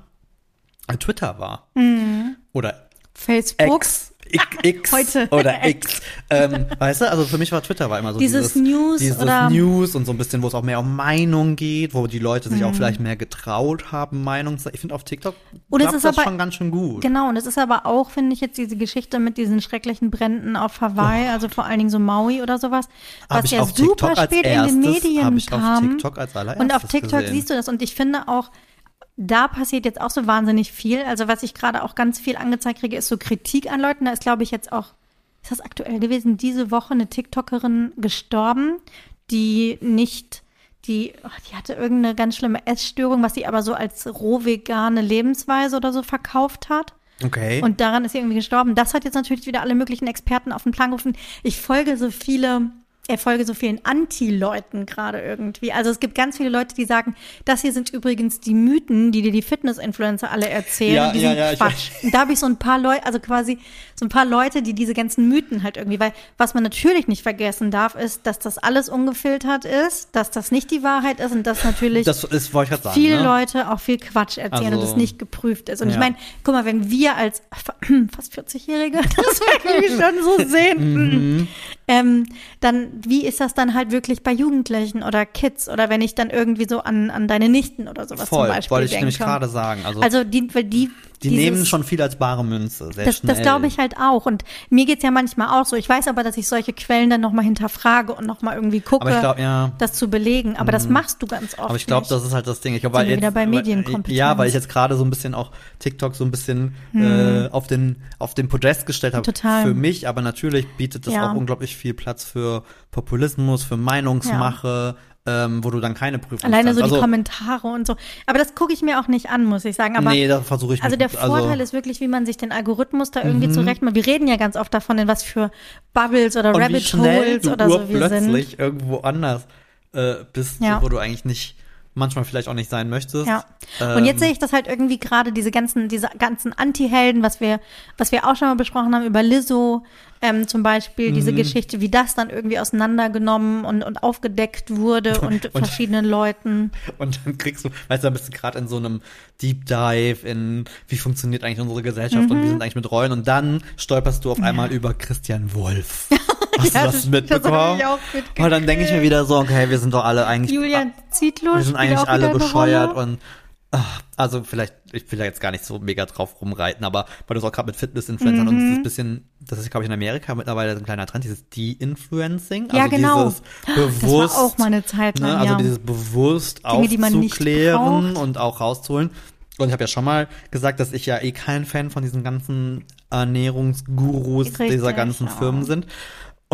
B: Twitter war.
A: Mhm.
B: Oder
A: Facebook.
B: X. X,
A: Heute.
B: oder X. ähm, weißt du, also für mich war Twitter war immer so
A: Dieses
B: dieses,
A: News
B: dieses
A: oder-
B: News und so ein bisschen, wo es auch mehr um Meinung geht, wo die Leute sich
A: Mhm.
B: auch vielleicht mehr getraut haben, Meinung zu. Ich finde auf TikTok
A: Und es ist
B: das
A: aber-
B: schon ganz schön gut.
A: Genau, und es ist aber auch, finde ich, jetzt diese Geschichte mit diesen schrecklichen Bränden auf Hawaii, also vor allen Dingen so Maui oder sowas, was ja super
B: TikTok
A: spät in den Medien kam. Und auf TikTok
B: gesehen.
A: siehst du das. Und ich finde auch, da passiert jetzt auch so wahnsinnig viel. Also was ich gerade auch ganz viel angezeigt kriege, ist so Kritik an Leuten. Da ist, glaube ich, jetzt auch, ist das aktuell gewesen, diese Woche eine TikTokerin gestorben, die nicht, die, oh, die hatte irgendeine ganz schlimme Essstörung, was sie aber so als roh vegane Lebensweise oder so verkauft hat.
B: Okay.
A: Und daran ist sie irgendwie gestorben. Das hat jetzt natürlich wieder alle möglichen Experten auf den Plan gerufen. Ich folge so viele, er folge so vielen Anti-Leuten gerade irgendwie. Also es gibt ganz viele Leute, die sagen, das hier sind übrigens die Mythen, die dir die Fitness-Influencer alle erzählen.
B: Ja,
A: die
B: ja, ja, ich
A: Quatsch. Und da habe ich so ein paar Leute, also quasi so ein paar Leute, die diese ganzen Mythen halt irgendwie, weil was man natürlich nicht vergessen darf, ist, dass das alles ungefiltert ist, dass das nicht die Wahrheit ist und dass natürlich
B: das ist, ich sagen.
A: viele
B: ne?
A: Leute auch viel Quatsch erzählen und
B: Also,
A: das nicht geprüft ist. Und ich
B: ja.
A: meine, guck mal, wenn wir als fast 40-Jährige das wirklich schon so sehen,
B: Mhm.
A: ähm, dann wie ist das dann halt wirklich bei Jugendlichen oder Kids oder wenn ich dann irgendwie so an, an deine Nichten oder sowas
B: Voll,
A: zum Beispiel
B: wollte ich
A: denke.
B: nämlich gerade sagen. Also,
A: Also die, weil die,
B: die
A: dieses,
B: nehmen schon viel als bare Münze. Sehr
A: das,
B: schnell.
A: das glaube ich halt auch. Und mir geht's ja manchmal auch so. Ich weiß aber, dass ich solche Quellen dann nochmal hinterfrage und nochmal irgendwie gucke,
B: glaube, ja.
A: das zu belegen. Aber das machst du ganz oft.
B: Aber ich glaube, das ist halt das Ding. Ich glaube,
A: wir wieder
B: jetzt,
A: bei Medienkompetenz.
B: Ja, weil ich jetzt gerade so ein bisschen auch TikTok so ein bisschen
A: Hm.
B: äh, auf den auf den Podest gestellt habe
A: Total.
B: für mich, aber natürlich bietet das
A: Ja.
B: auch unglaublich viel Platz für Populismus, für Meinungsmache, ähm, wo du dann keine Prüfung
A: Alleine
B: hast.
A: so die
B: also,
A: Kommentare und so. Aber das gucke ich mir auch nicht an, muss ich sagen. Aber
B: nee, da versuche ich
A: also der Vorteil
B: also, Mhm.
A: ist wirklich, wie man sich den Algorithmus da irgendwie zurechtmacht. Wir reden ja ganz oft davon, in was für Bubbles oder Rabbit Holes oder so wir sind.
B: plötzlich irgendwo anders äh, bist,
A: Ja.
B: wo du eigentlich nicht manchmal vielleicht auch nicht sein möchtest.
A: Ja.
B: Ähm,
A: Und jetzt sehe ich das halt irgendwie gerade diese ganzen, diese ganzen Anti-Helden, was wir, was wir auch schon mal besprochen haben über Lizzo, ähm, zum Beispiel diese
B: Mhm.
A: Geschichte, wie das dann irgendwie auseinandergenommen und, und aufgedeckt wurde und,
B: Und-
A: verschiedenen Leuten.
B: Und dann kriegst du, weißt du, dann bist du gerade in so einem Deep Dive in, wie funktioniert eigentlich unsere Gesellschaft und
A: Mhm.
B: wie sind eigentlich mit Rollen und dann stolperst du auf einmal über Christian Wolf. Hast
A: Ja,
B: du das
A: das-
B: mitbekommen?
A: das mitgekriegt.
B: und dann denke ich mir wieder so, okay, wir sind doch alle eigentlich,
A: Julian Zietlow
B: wir sind eigentlich alle bescheuert und ach, also vielleicht, ich will da jetzt gar nicht so mega drauf rumreiten, aber weil du es auch gerade mit Fitness-Influencern und
A: Mhm.
B: dieses bisschen, das ist, glaube ich, in Amerika mittlerweile ein kleiner Trend, dieses De-Influencing.
A: Ja,
B: also
A: genau.
B: Dieses
A: Das
B: bewusst,
A: war auch mal eine Zeit lang,
B: ne, also
A: ja.
B: dieses bewusst
A: Dinge,
B: aufzuklären und auch rauszuholen. Und ich habe ja schon mal gesagt, dass ich ja eh kein Fan von diesen ganzen Ernährungsgurus
A: Richtig,
B: dieser ganzen
A: ja.
B: Firmen sind.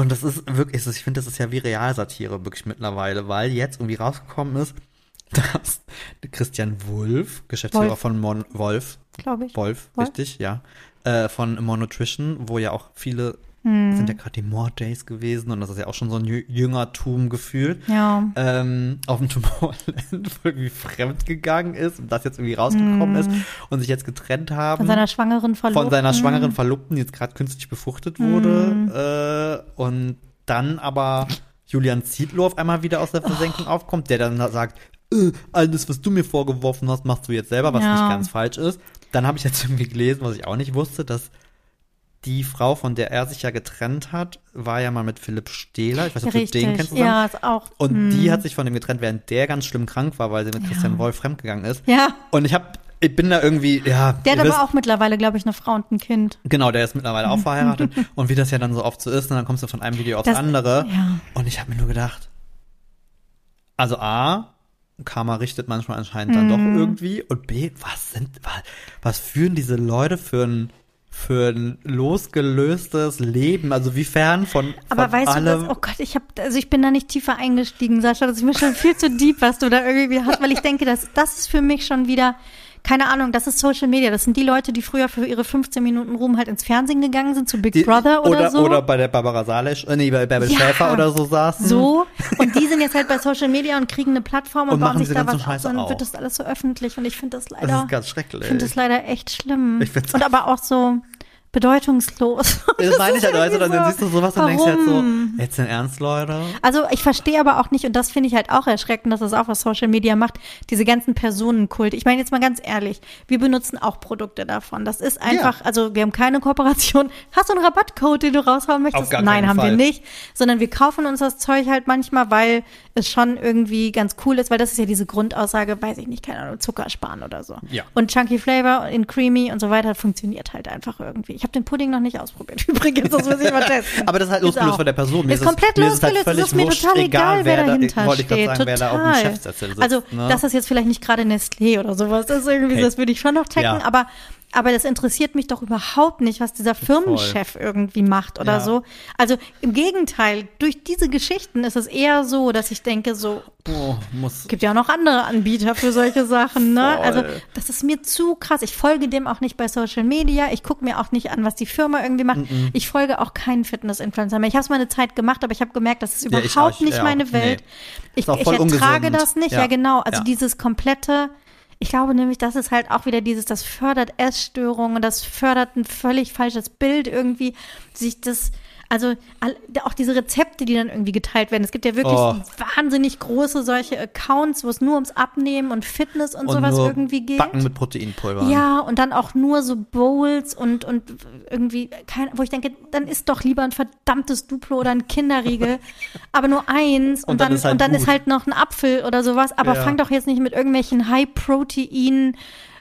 B: Und das ist wirklich, ich finde, das ist ja wie Realsatire wirklich mittlerweile, weil jetzt irgendwie rausgekommen ist, dass Christian Wolf, Geschäftsführer
A: Wolf.
B: von Mon Wolf,
A: glaube ich.
B: Wolf,
A: Wolf?
B: richtig, ja, äh, von Monutrition, wo ja auch viele Das sind ja gerade die Mord Days gewesen und das ist ja auch schon so ein Jü- Jüngertum gefühlt.
A: Ja.
B: Ähm, auf dem Tomorrowland wo irgendwie fremd gegangen ist und das jetzt irgendwie rausgekommen ist und sich jetzt getrennt haben.
A: Von seiner schwangeren Verlobten.
B: von seiner schwangeren Verlobten, die jetzt gerade künstlich befruchtet wurde. Äh, und dann aber Julian Zietlow auf einmal wieder aus der Versenkung aufkommt, der dann sagt, äh, alles, was du mir vorgeworfen hast, machst du jetzt selber, was
A: Ja.
B: nicht ganz falsch ist. Dann habe ich jetzt irgendwie gelesen, was ich auch nicht wusste, dass die Frau, von der er sich ja getrennt hat, war ja mal mit Philipp Stehler. Ich weiß nicht, ob du den kennst zusammen.
A: Ja, ist auch.
B: Und die hat sich von dem getrennt, während der ganz schlimm krank war, weil sie mit Christian Wolf fremdgegangen ist.
A: Ja.
B: Und ich hab, ich bin da irgendwie, ja.
A: Der hat
B: ihr wisst-
A: aber auch mittlerweile, glaube ich, eine Frau und ein Kind.
B: Genau, der ist mittlerweile auch verheiratet. Und wie das ja dann so oft so ist, und dann kommst du von einem Video aufs
A: Das-
B: andere.
A: ja.
B: Und ich habe mir nur gedacht, also A, Karma richtet manchmal anscheinend dann doch irgendwie. Und B, was sind, was, was führen diese Leute für ein, für ein losgelöstes Leben? Also wie fern von,
A: Aber
B: von
A: weißt
B: allem.
A: du was? Oh Gott, ich habe, also ich bin da nicht tiefer eingestiegen, Sascha. Das ist mir schon viel zu deep, was du da irgendwie hast, weil ich denke, das, das ist für mich schon wieder, keine Ahnung, das ist Social Media. Das sind die Leute, die früher für ihre 15 Minuten Ruhm halt ins Fernsehen gegangen sind, zu Big
B: Die-
A: Brother oder,
B: oder
A: so.
B: Oder bei der Barbara Salisch, äh, nee, bei Bärbel
A: Ja.
B: Schäfer oder so saßen.
A: so. Und die sind jetzt halt bei Social Media und kriegen eine Plattform und,
B: Und
A: bauen
B: machen
A: sich da was auf. Und
B: auch.
A: wird das alles so öffentlich. Und ich finde das leider.
B: Das ist ganz schrecklich.
A: Ich finde das leider echt schlimm.
B: Ich find's
A: und aber auch so bedeutungslos.
B: Das meine ich halt, du, dann
A: irgendwie
B: siehst du sowas und denkst halt so,
A: Warum?
B: jetzt in Ernst, Leute?
A: Also ich verstehe aber auch nicht, und das finde ich halt auch erschreckend, dass das auch was Social Media macht, diese ganzen Personenkulte. Ich meine jetzt mal ganz ehrlich, wir benutzen auch Produkte davon. Das ist einfach, also wir haben keine Kooperation. Hast du einen Rabattcode, den du raushauen möchtest? Nein, haben
B: Fall.
A: wir nicht. Sondern wir kaufen uns das Zeug halt manchmal, weil es schon irgendwie ganz cool ist, weil das ist ja diese Grundaussage, weiß ich nicht, keine Ahnung, Zucker sparen oder so.
B: Ja.
A: Und Chunky Flavor in Creamy und so weiter funktioniert halt einfach irgendwie. Ich habe den Pudding noch nicht ausprobiert. Übrigens, das muss ich mal testen.
B: Aber das ist halt
A: Ist
B: losgelöst von der Person. Mir
A: ist
B: es-
A: komplett
B: mir ist halt
A: losgelöst.
B: völlig
A: es ist mir total egal, wer
B: da-
A: dahinter
B: grad
A: steht.
B: sagen, wer da
A: total.
B: Sitzt,
A: also,
B: ne?
A: das ist jetzt vielleicht nicht gerade Nestlé oder sowas. Das ist irgendwie, das würde ich schon noch checken,
B: Ja.
A: aber aber das interessiert mich doch überhaupt nicht, was dieser Firmenchef irgendwie macht oder
B: Ja.
A: so. Also im Gegenteil, durch diese Geschichten ist es eher so, dass ich denke, so,
B: Oh, muss.
A: gibt ja auch noch andere Anbieter für solche Sachen, ne?
B: Voll.
A: Also das ist mir zu krass. Ich folge dem auch nicht bei Social Media. Ich gucke mir auch nicht an, was die Firma irgendwie macht. Ich folge auch keinen Fitness-Influencer mehr. Ich habe es mal eine Zeit gemacht, aber ich habe gemerkt, das ist
B: Ja, ich
A: überhaupt nicht
B: ja,
A: meine
B: nee.
A: Welt. Ich,
B: auch
A: ich
B: voll
A: ertrage
B: ungesund.
A: das nicht. Ja, genau. Also dieses komplette ich glaube nämlich, das ist halt auch wieder dieses, das fördert Essstörungen, das fördert ein völlig falsches Bild irgendwie, sich das, also auch diese Rezepte, die dann irgendwie geteilt werden. Es gibt ja wirklich
B: Oh.
A: wahnsinnig große solche Accounts, wo es nur ums Abnehmen und Fitness und,
B: Und
A: sowas irgendwie geht.
B: Backen mit Proteinpulver.
A: Ja, und dann auch nur so Bowls und, und irgendwie, kein, wo ich denke, dann isst doch lieber ein verdammtes Duplo oder ein Kinderriegel, aber nur eins und,
B: Und dann
A: dann,
B: ist halt
A: und dann
B: gut.
A: ist halt noch ein Apfel oder sowas, aber
B: Ja.
A: fang doch jetzt nicht mit irgendwelchen High-Protein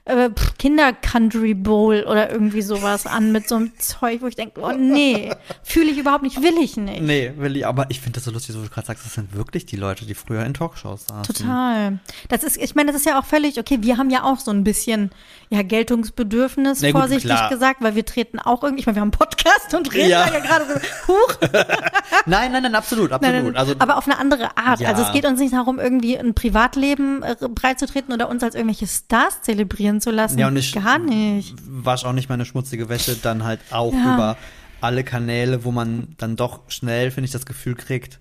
A: äh, Kinder-Country Bowl oder irgendwie sowas an mit so einem Zeug, wo ich denke, oh nee, fühle ich überhaupt nicht, will ich nicht.
B: Nee, will ich, aber ich finde das so lustig, so wie du gerade sagst, das sind wirklich die Leute, die früher in Talkshows saßen.
A: Total. Das ist, ich meine, das ist ja auch völlig okay. Wir haben ja auch so ein bisschen ja Geltungsbedürfnis,
B: Na gut,
A: vorsichtig
B: klar.
A: gesagt, weil wir treten auch irgendwie, ich meine, wir haben einen Podcast und reden
B: Ja.
A: ja gerade so, huch.
B: Nein, nein, nein, absolut, absolut.
A: Nein, nein,
B: also,
A: aber auf eine andere Art.
B: Ja.
A: Also es geht uns nicht darum, irgendwie ein Privatleben äh, breitzutreten oder uns als irgendwelche Stars zelebrieren zu lassen.
B: ja, und ich
A: Gar nicht.
B: wasch auch nicht meine schmutzige Wäsche dann halt auch
A: Ja.
B: über alle Kanäle, wo man dann doch schnell, finde ich, das Gefühl kriegt,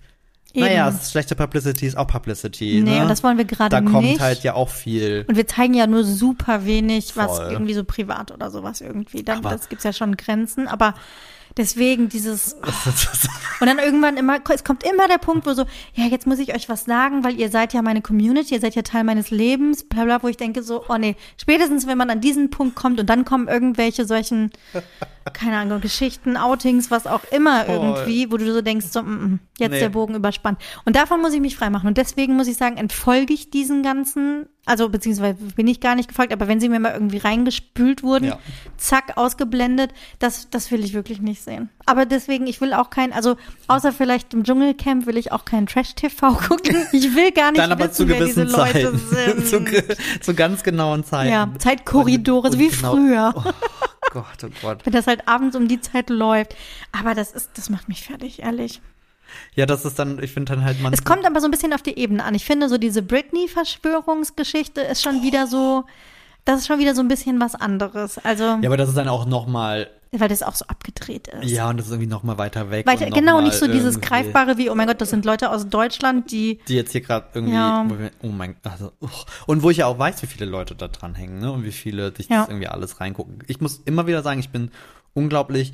A: Eben.
B: naja, schlechte Publicity ist auch Publicity.
A: Nee,
B: ne?
A: und das wollen wir gerade
B: Da kommt
A: nicht.
B: halt ja auch viel.
A: Und wir zeigen ja nur super wenig, was
B: Voll.
A: irgendwie so privat oder sowas irgendwie. Dann,
B: Aber-
A: das gibt's ja schon Grenzen, aber deswegen dieses Und dann irgendwann immer, es kommt immer der Punkt, wo so, ja, jetzt muss ich euch was sagen, weil ihr seid ja meine Community, ihr seid ja Teil meines Lebens, bla bla, wo ich denke so, oh nee, spätestens wenn man an diesen Punkt kommt und dann kommen irgendwelche solchen, keine Ahnung, Geschichten, Outings, was auch immer
B: Voll.
A: irgendwie, wo du so denkst, so, mm, mm, jetzt
B: Nee.
A: der Bogen überspannt. Und davon muss ich mich freimachen. Und deswegen muss ich sagen, entfolge ich diesen ganzen, also beziehungsweise bin ich gar nicht gefolgt, aber wenn sie mir mal irgendwie reingespült wurden,
B: Ja.
A: zack, ausgeblendet, das, das will ich wirklich nicht sehen. Aber deswegen, ich will auch kein, also außer vielleicht im Dschungelcamp will ich auch kein Trash-TV gucken. Ich will gar nicht
B: Dann aber zu
A: wissen, wer diese
B: gewissen
A: Leute
B: Zeiten. zu,
A: sind.
B: ge- zu ganz genauen Zeiten.
A: ja, Zeitkorridore, so wie
B: genau-
A: früher.
B: Oh Gott, oh Gott.
A: Wenn das halt abends um die Zeit läuft. Aber das ist, das macht mich fertig, ehrlich.
B: Ja, das ist dann, ich finde dann halt man.
A: Es kommt aber so ein bisschen auf die Ebene an. Ich finde, so diese Britney-Verschwörungsgeschichte ist schon wieder so, das ist schon wieder so ein bisschen was anderes. Also,
B: Ja, aber das ist dann auch noch mal
A: Weil das auch so abgedreht ist.
B: Ja, und das ist irgendwie noch mal weiter weg.
A: Weiter, genau, nicht so dieses greifbare wie, oh mein Gott, das sind Leute aus Deutschland, die
B: Die jetzt hier gerade irgendwie,
A: Ja.
B: oh mein, also, uch. und wo ich ja auch weiß, wie viele Leute da dran hängen, ne, und wie viele sich
A: Ja.
B: das irgendwie alles reingucken. Ich muss immer wieder sagen, ich bin unglaublich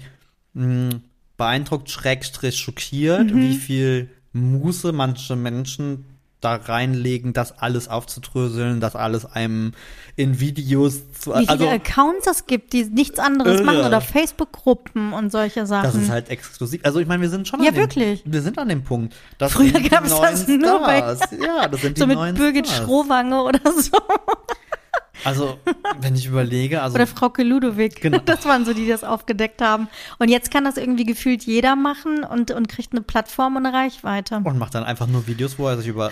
B: mh, beeindruckt, schrägstrich schockiert,
A: Mhm.
B: wie viel Muße manche Menschen da reinlegen, das alles aufzudröseln, das alles einem in Videos zu,
A: wie viele
B: also,
A: Accounts es gibt, die nichts anderes
B: Irre.
A: machen oder Facebook-Gruppen und solche Sachen.
B: das ist halt exklusiv. Also ich meine, wir sind schon
A: Ja,
B: an dem,
A: wirklich.
B: wir sind an dem Punkt. Das
A: Früher
B: die
A: gab's das nur bei-.
B: Ja, das sind die
A: so mit
B: neuen
A: Birgit
B: Stars.
A: Schrowange oder so.
B: Also, wenn ich überlege, also
A: Oder Frauke Ludowig.
B: Genau.
A: Das waren so, die das aufgedeckt haben. Und jetzt kann das irgendwie gefühlt jeder machen und, und kriegt eine Plattform und eine Reichweite.
B: und macht dann einfach nur Videos, wo er sich über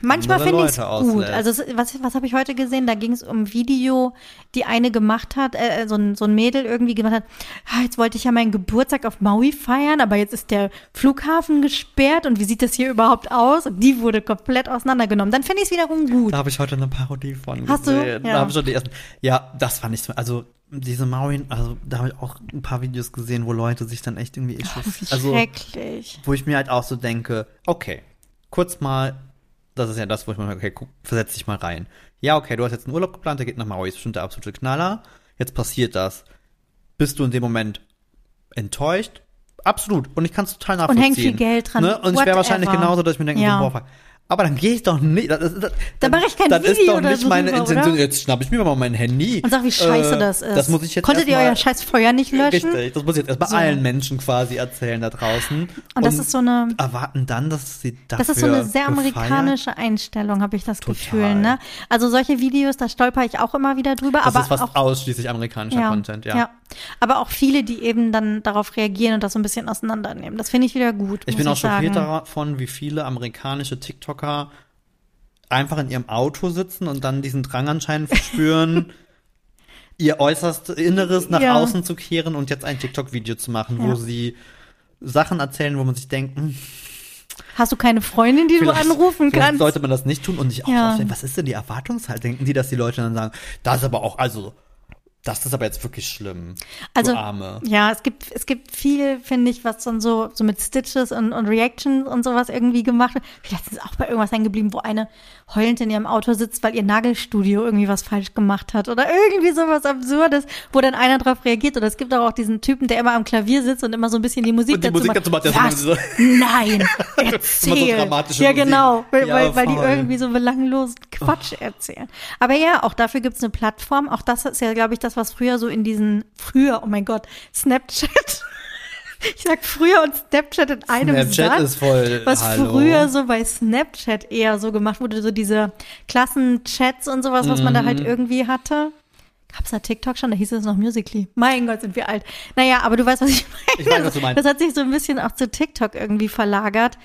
A: Manchmal finde ich es
B: Leute
A: gut. Also es, was, was habe ich heute gesehen? Da ging es um ein Video, die eine gemacht hat, äh, so, ein, so ein Mädel irgendwie gemacht hat, ah, jetzt wollte ich ja meinen Geburtstag auf Maui feiern, aber jetzt ist der Flughafen gesperrt und wie sieht das hier überhaupt aus? Und die wurde komplett auseinandergenommen. Dann finde ich es wiederum gut.
B: Da habe ich heute eine Parodie von
A: Hast du?
B: gesehen.
A: Ja.
B: Da habe schon die ersten. Ja, das fand ich so. Also diese Maui, also da habe ich auch ein paar Videos gesehen, wo Leute sich dann echt irgendwie
A: ist
B: echauffieren. Also
A: schrecklich.
B: wo ich mir halt auch so denke, okay, kurz mal, das ist ja das, wo ich mir okay, guck, versetz dich mal rein. Ja, okay, du hast jetzt einen Urlaub geplant, der geht nach Maui, ist bestimmt der absolute Knaller. Jetzt passiert das. Bist du in dem Moment enttäuscht? Absolut. Und ich kann es total
A: Und
B: nachvollziehen.
A: hängt viel Geld dran.
B: Ne? Und ich wäre wahrscheinlich
A: Whatever.
B: genauso, dass ich mir denke,
A: Ja.
B: so, boah, fuck. Aber dann gehe ich doch nicht. Das, das, das,
A: Dann mache ich kein
B: das ist
A: Video
B: doch
A: oder
B: nicht
A: so
B: meine
A: drüber,
B: Intention.
A: oder?
B: Jetzt schnapp ich mir mal mein Handy.
A: Und sag, wie scheiße
B: Äh,
A: das ist.
B: Das muss ich jetzt
A: Konntet ihr euer scheiß Feuer nicht löschen?
B: Richtig, das muss ich jetzt erstmal
A: So.
B: allen Menschen quasi erzählen da draußen.
A: Und das ist so eine
B: erwarten dann, dass sie dafür
A: Das ist so eine sehr
B: gefeiert-
A: amerikanische Einstellung, habe ich das
B: Total.
A: Gefühl. Ne? Also solche Videos, da stolper ich auch immer wieder drüber.
B: Das
A: aber
B: ist fast
A: auch,
B: ausschließlich amerikanischer
A: ja,
B: Content, ja.
A: Aber auch viele, die eben dann darauf reagieren und das so ein bisschen auseinandernehmen. Das finde ich wieder gut.
B: Ich bin auch schockiert davon, wie viele amerikanische TikToker einfach in ihrem Auto sitzen und dann diesen Drang anscheinend verspüren, ihr äußerst Inneres nach
A: Ja.
B: außen zu kehren und jetzt ein TikTok-Video zu machen, wo
A: Ja.
B: sie Sachen erzählen, wo man sich denkt, hm,
A: Hast du keine Freundin, die
B: vielleicht,
A: du anrufen kannst?
B: sollte man das nicht tun und sich auch
A: Ja.
B: was ist denn die Erwartungshaltung? Denken die, dass die Leute dann sagen, das ist aber auch, also, das ist aber jetzt wirklich schlimm.
A: Also. Ja, es gibt, es gibt viel, finde ich, was dann so, so mit Stitches und, und Reactions und sowas irgendwie gemacht wird. Vielleicht ist es auch bei irgendwas hängen geblieben, wo eine heulend in ihrem Auto sitzt, weil ihr Nagelstudio irgendwie was falsch gemacht hat oder irgendwie sowas Absurdes, wo dann einer drauf reagiert. Oder es gibt auch, auch diesen Typen, der immer am Klavier sitzt und immer so ein bisschen die Musik
B: Und die
A: dazu
B: Musik
A: macht.
B: dazu macht, so
A: was?
B: so-
A: Nein, erzähl.
B: dramatische
A: ja, genau, weil,
B: Ja,
A: weil, weil die irgendwie so belanglosen Quatsch erzählen. Aber ja, auch dafür gibt's eine Plattform. Auch das ist ja, glaube ich, das, was früher so in diesen, früher, oh mein Gott, Snapchat. Ich sag früher und Snapchat in einem
B: Snapchat
A: Satz.
B: ist voll,
A: Was
B: hallo.
A: früher so bei Snapchat eher so gemacht wurde, so diese Klassenchats und sowas, was man da
B: Mhm.
A: halt irgendwie hatte. Gab's da TikTok schon? Da hieß es noch Musically. Mein Gott, sind wir alt. Naja, aber du weißt, was ich meine.
B: Ich weiß, was du meinst.
A: Das hat sich so ein bisschen auch zu TikTok irgendwie verlagert.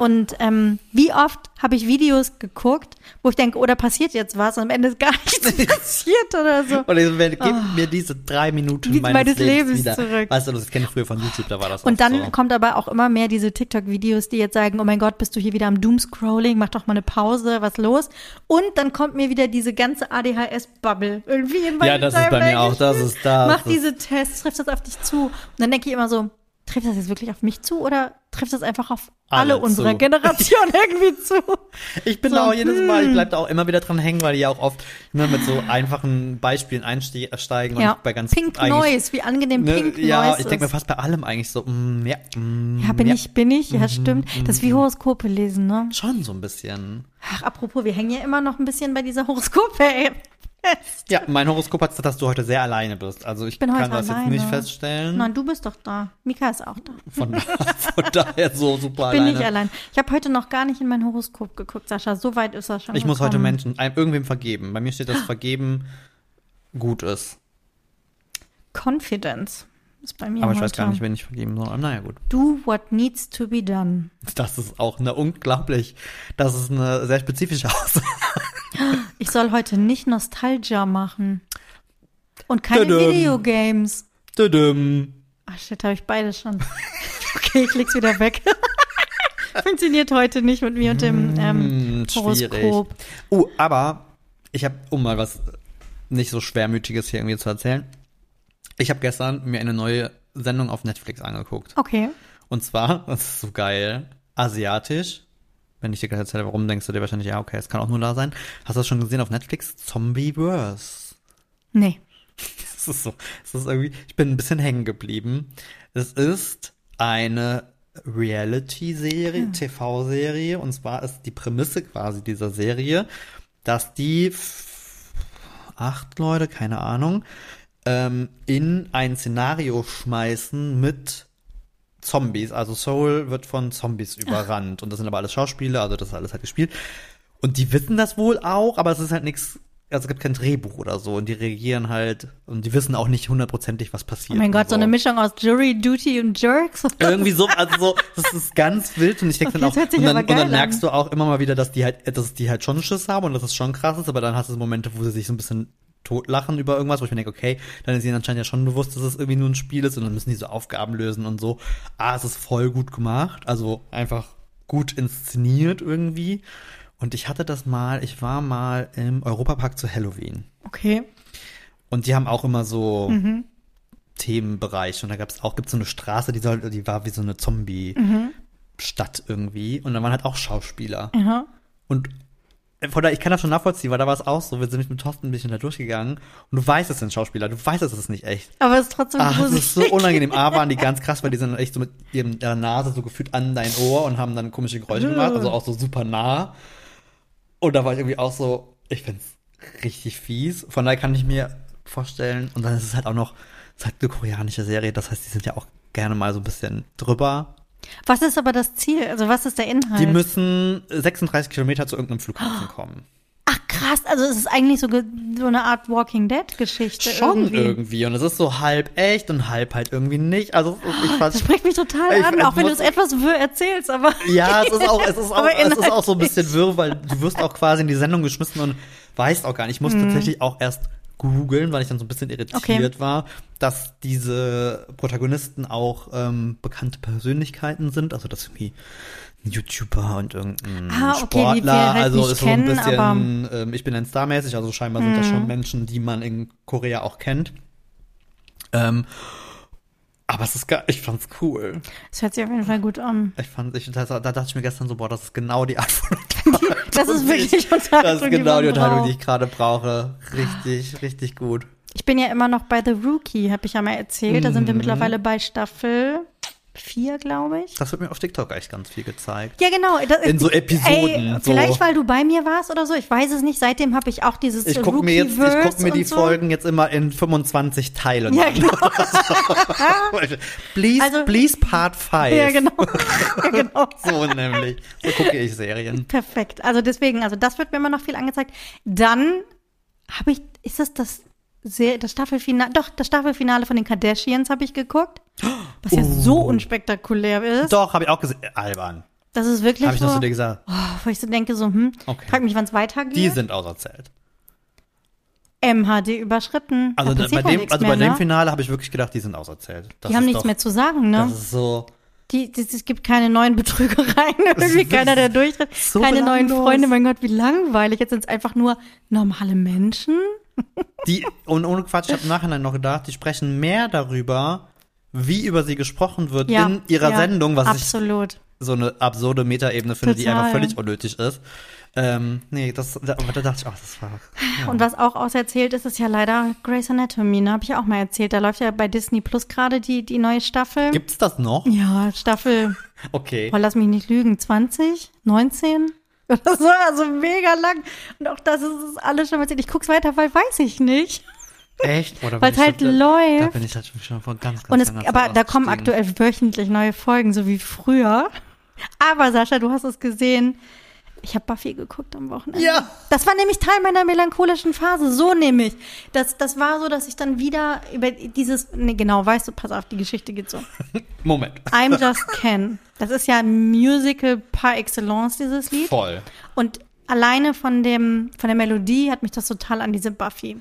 A: Und ähm, wie oft habe ich Videos geguckt, wo ich denke, oh, da passiert jetzt was und am Ende ist gar nichts passiert oder so.
B: Und ich gib mir diese drei Minuten meines,
A: meines
B: Lebens,
A: Lebens zurück.
B: Weißt du, das kenne ich früher von YouTube, da war das
A: Und dann
B: so.
A: kommt aber auch immer mehr diese TikTok-Videos, die jetzt sagen, oh mein Gott, bist du hier wieder am Doomscrolling, mach doch mal eine Pause, was los? Und dann kommt mir wieder diese ganze ADHS-Bubble irgendwie in meine
B: Ja, das ist bei mir auch, das ist das.
A: Mach diese Tests, trifft das auf dich zu? Und dann denke ich immer so, trifft das jetzt wirklich auf mich zu oder trifft das einfach auf alle,
B: Alle
A: unserer. Generation irgendwie zu?
B: Ich bin
A: So,
B: da auch jedes Mal, ich
A: hm.
B: bleib da auch immer wieder dran hängen, weil die ja auch oft ne, mit so einfachen Beispielen einsteigen und
A: Ja,
B: bei ganz
A: Pink Noise, wie angenehm
B: Ne,
A: Pink
B: ja,
A: Noise
B: ich denke mir fast bei allem eigentlich so, mm, ja, mm,
A: Ja, bin
B: ja,
A: ich, bin ich, ja, stimmt. Das ist wie Horoskope lesen, ne?
B: Schon so ein bisschen.
A: Ach, apropos, wir hängen ja immer noch ein bisschen bei dieser Horoskope, ey.
B: Ja, mein Horoskop hat gesagt, dass du heute sehr alleine bist. Also ich
A: bin heute
B: kann das
A: alleine.
B: jetzt nicht feststellen.
A: Nein, du bist doch da. Mika ist auch da.
B: Von, von daher so super
A: Bin
B: alleine.
A: ich allein. Ich habe heute noch gar nicht in mein Horoskop geguckt, Sascha. So weit ist er schon.
B: Ich muss heute
A: gekommen.
B: Menschen, einem, irgendwem vergeben. Bei mir steht, dass Vergeben gut ist.
A: Confidence ist bei mir
B: Aber ich weiß gar nicht, wen ich vergeben soll. Naja, gut.
A: Do what needs to be done.
B: Das ist auch eine unglaublich, das ist eine sehr spezifische Aussage.
A: Ich soll heute nicht Nostalgia machen. Und keine
B: Tadam.
A: Videogames.
B: Tudum.
A: Ach shit, habe ich beide schon. Okay, ich leg's wieder weg. Funktioniert heute nicht mit mir und dem ähm,
B: Hm, schwierig.
A: Horoskop.
B: Uh, aber ich habe, um mal was nicht so schwermütiges hier irgendwie zu erzählen. Ich habe gestern mir eine neue Sendung auf Netflix angeguckt.
A: Okay.
B: Und zwar, das ist so geil, asiatisch. Wenn ich dir gleich erzähle, warum, denkst du dir wahrscheinlich, ja, okay, es kann auch nur da sein. Hast du das schon gesehen auf Netflix? Zombieverse.
A: Nee.
B: Das ist so, das ist irgendwie, ich bin ein bisschen hängen geblieben. Es ist eine Reality-Serie,
A: Hm.
B: TV-Serie, und zwar ist die Prämisse quasi dieser Serie, dass die acht Leute, keine Ahnung, ähm, in ein Szenario schmeißen mit Zombies. Also Soul wird von Zombies überrannt. Und das sind aber alles Schauspieler, also das ist alles halt gespielt. Und die wissen das wohl auch, aber es ist halt nichts, also es gibt kein Drehbuch oder so. Und die reagieren halt, und die wissen auch nicht hundertprozentig, was
A: Oh
B: passiert.
A: mein
B: und
A: Gott, so eine Mischung aus Jury, Duty und Jerks.
B: irgendwie so, also so, das ist ganz wild und ich denke dann auch, und dann, und dann merkst du auch immer mal wieder, dass die halt, dass die halt schon Schiss haben und dass es schon krass ist, aber dann hast du Momente, wo sie sich so ein bisschen totlachen über irgendwas, wo ich mir denke, okay, dann ist ihnen anscheinend ja schon bewusst, dass es irgendwie nur ein Spiel ist und dann müssen die so Aufgaben lösen und so. Ah, es ist voll gut gemacht, also einfach gut inszeniert irgendwie. Und ich hatte das mal, ich war mal im Europapark zu Halloween.
A: Okay.
B: Und die haben auch immer so
A: Mhm.
B: Themenbereiche. Und da gab es auch, gibt so eine Straße, die soll, die war wie so eine Zombie-Stadt irgendwie. Und da waren halt auch Schauspieler.
A: Aha.
B: Und von daher, ich kann das schon nachvollziehen, weil da war es auch so. Wir sind mit Thorsten ein bisschen da durchgegangen. Und du weißt, es sind Schauspieler. Du weißt, es ist nicht echt.
A: Aber es ist trotzdem
B: Ah, das
A: gruselig.
B: ist so unangenehm. A waren die ganz krass, weil die sind echt so mit ihrem, ihrer Nase so gefühlt an dein Ohr und haben dann komische Geräusche gemacht, also auch so super nah. Und da war ich irgendwie auch so, ich find's richtig fies. Von daher kann ich mir vorstellen, und dann ist es halt auch noch, es ist halt eine koreanische Serie, das heißt, die sind ja auch gerne mal so ein bisschen drüber.
A: Was ist aber das Ziel? Also was ist der Inhalt?
B: Die müssen 36 Kilometer zu irgendeinem Flughafen kommen.
A: Ach krass, also es ist eigentlich so, so eine Art Walking Dead Geschichte
B: Schon
A: irgendwie.
B: irgendwie. Und es ist so halb echt und halb halt irgendwie nicht. Also ich fand
A: Das spricht mich total
B: Ich-
A: an,
B: ich
A: auch wenn du
B: muss-
A: es etwas wirr erzählst, aber
B: Ja, es ist auch, es ist auch, es ist auch so ein bisschen wirr, weil du wirst auch quasi in die Sendung geschmissen und weißt auch gar nicht. Ich musste tatsächlich auch erst googeln, weil ich dann so ein bisschen irritiert
A: Mhm. Okay.
B: war, dass diese Protagonisten auch ähm, bekannte Persönlichkeiten sind. Also das irgendwie ein YouTuber und irgendein
A: Ah, okay,
B: Sportler.
A: halt
B: also ist so ein
A: kennen, aber- Mhm.
B: bisschen, ähm, ich bin ein Star-mäßig, also scheinbar sind das schon Menschen, die man in Korea auch kennt. Ähm, aber es ist geil, ich fand's cool.
A: es hört sich auf jeden Fall gut an.
B: Ich fand, ich, da, da dachte ich mir gestern so, boah, das ist genau die Art von
A: Das ist wirklich
B: ich,
A: Unterhaltung,
B: Das ist genau die Unterhaltung, die ich gerade brauche. Richtig, richtig gut.
A: Ich bin ja immer noch bei The Rookie, habe ich ja mal erzählt. Da sind
B: Mhm.
A: wir mittlerweile bei Staffel 4, glaube ich.
B: Das wird mir auf TikTok echt ganz viel gezeigt.
A: Ja, genau. Das,
B: In so Episoden,
A: Ey,
B: so.
A: Vielleicht, weil du bei mir warst oder so. Ich weiß es nicht. Seitdem habe ich auch dieses
B: Ich gucke mir jetzt, ich guck mir die
A: so.
B: Folgen jetzt immer in 25 Teilen
A: Ja,
B: an.
A: genau.
B: please,
A: Also-
B: please Part 5.
A: Ja, genau. ja, genau.
B: So nämlich. So gucke ich Serien.
A: Perfekt. Also deswegen, also das wird mir immer noch viel angezeigt. Dann habe ich, ist das das, Se- das Staffelfinale, doch, das Staffelfinale von den Kardashians habe ich geguckt. Was ja so
B: Oh.
A: unspektakulär ist.
B: Doch, habe ich auch gesehen. Albern.
A: Das ist wirklich
B: Habe ich
A: so,
B: noch zu dir gesagt.
A: oh, wo ich so denke, so, hm,
B: Okay.
A: frag mich, wann es weitergeht.
B: Die sind auserzählt.
A: MHD überschritten.
B: Also,
A: Da
B: bei dem, also
A: mehr,
B: bei dem
A: ne?
B: Finale habe ich wirklich gedacht, die sind auserzählt. Das
A: Die haben nichts
B: doch,
A: mehr zu sagen, ne?
B: Das ist so.
A: Die, die, es gibt keine neuen Betrügereien, irgendwie keiner, der durchtritt,
B: so
A: keine neuen. Freunde. Mein Gott, wie langweilig. Jetzt sind es einfach nur normale Menschen.
B: Die, und ohne Quatsch, ich habe im Nachhinein noch gedacht, die sprechen mehr darüber, wie über sie gesprochen wird
A: Ja,
B: in ihrer
A: ja,
B: Sendung, was ich
A: absolut.
B: so eine absurde Metaebene finde, die
A: Total.
B: einfach völlig unnötig ist. Ähm, nee, das, da, aber da dachte ich, ach, das war. Ja.
A: Und was auch auserzählt ist, ist ja leider Grey's Anatomy, ne? Habe ich ja auch mal erzählt. Da läuft ja bei Disney Plus gerade die, die neue Staffel.
B: Gibt's das noch?
A: ja, Staffel,
B: Okay.
A: boah, lass mich nicht lügen, 20, 19? Oder so, also mega lang. Und auch das ist es alles schon erzählt. Ich guck's weiter, weil weiß ich nicht.
B: Echt? Oder bin ich
A: halt
B: schon-
A: läuft.
B: Da bin ich halt schon von ganz, ganz
A: Und es, aber da kommen aktuell wöchentlich neue Folgen, so wie früher. Aber Sascha, du hast es gesehen. Ich habe Buffy geguckt am Wochenende.
B: Ja.
A: Das war nämlich Teil meiner melancholischen Phase. So nämlich. Das, das war so, dass ich dann wieder über dieses. Nee, genau, weißt du, pass auf, die Geschichte geht so.
B: Moment.
A: I'm Just Ken. Das ist ja ein Musical par excellence, dieses Lied.
B: Voll.
A: Und alleine von dem, von der Melodie hat mich das total an diese Buffy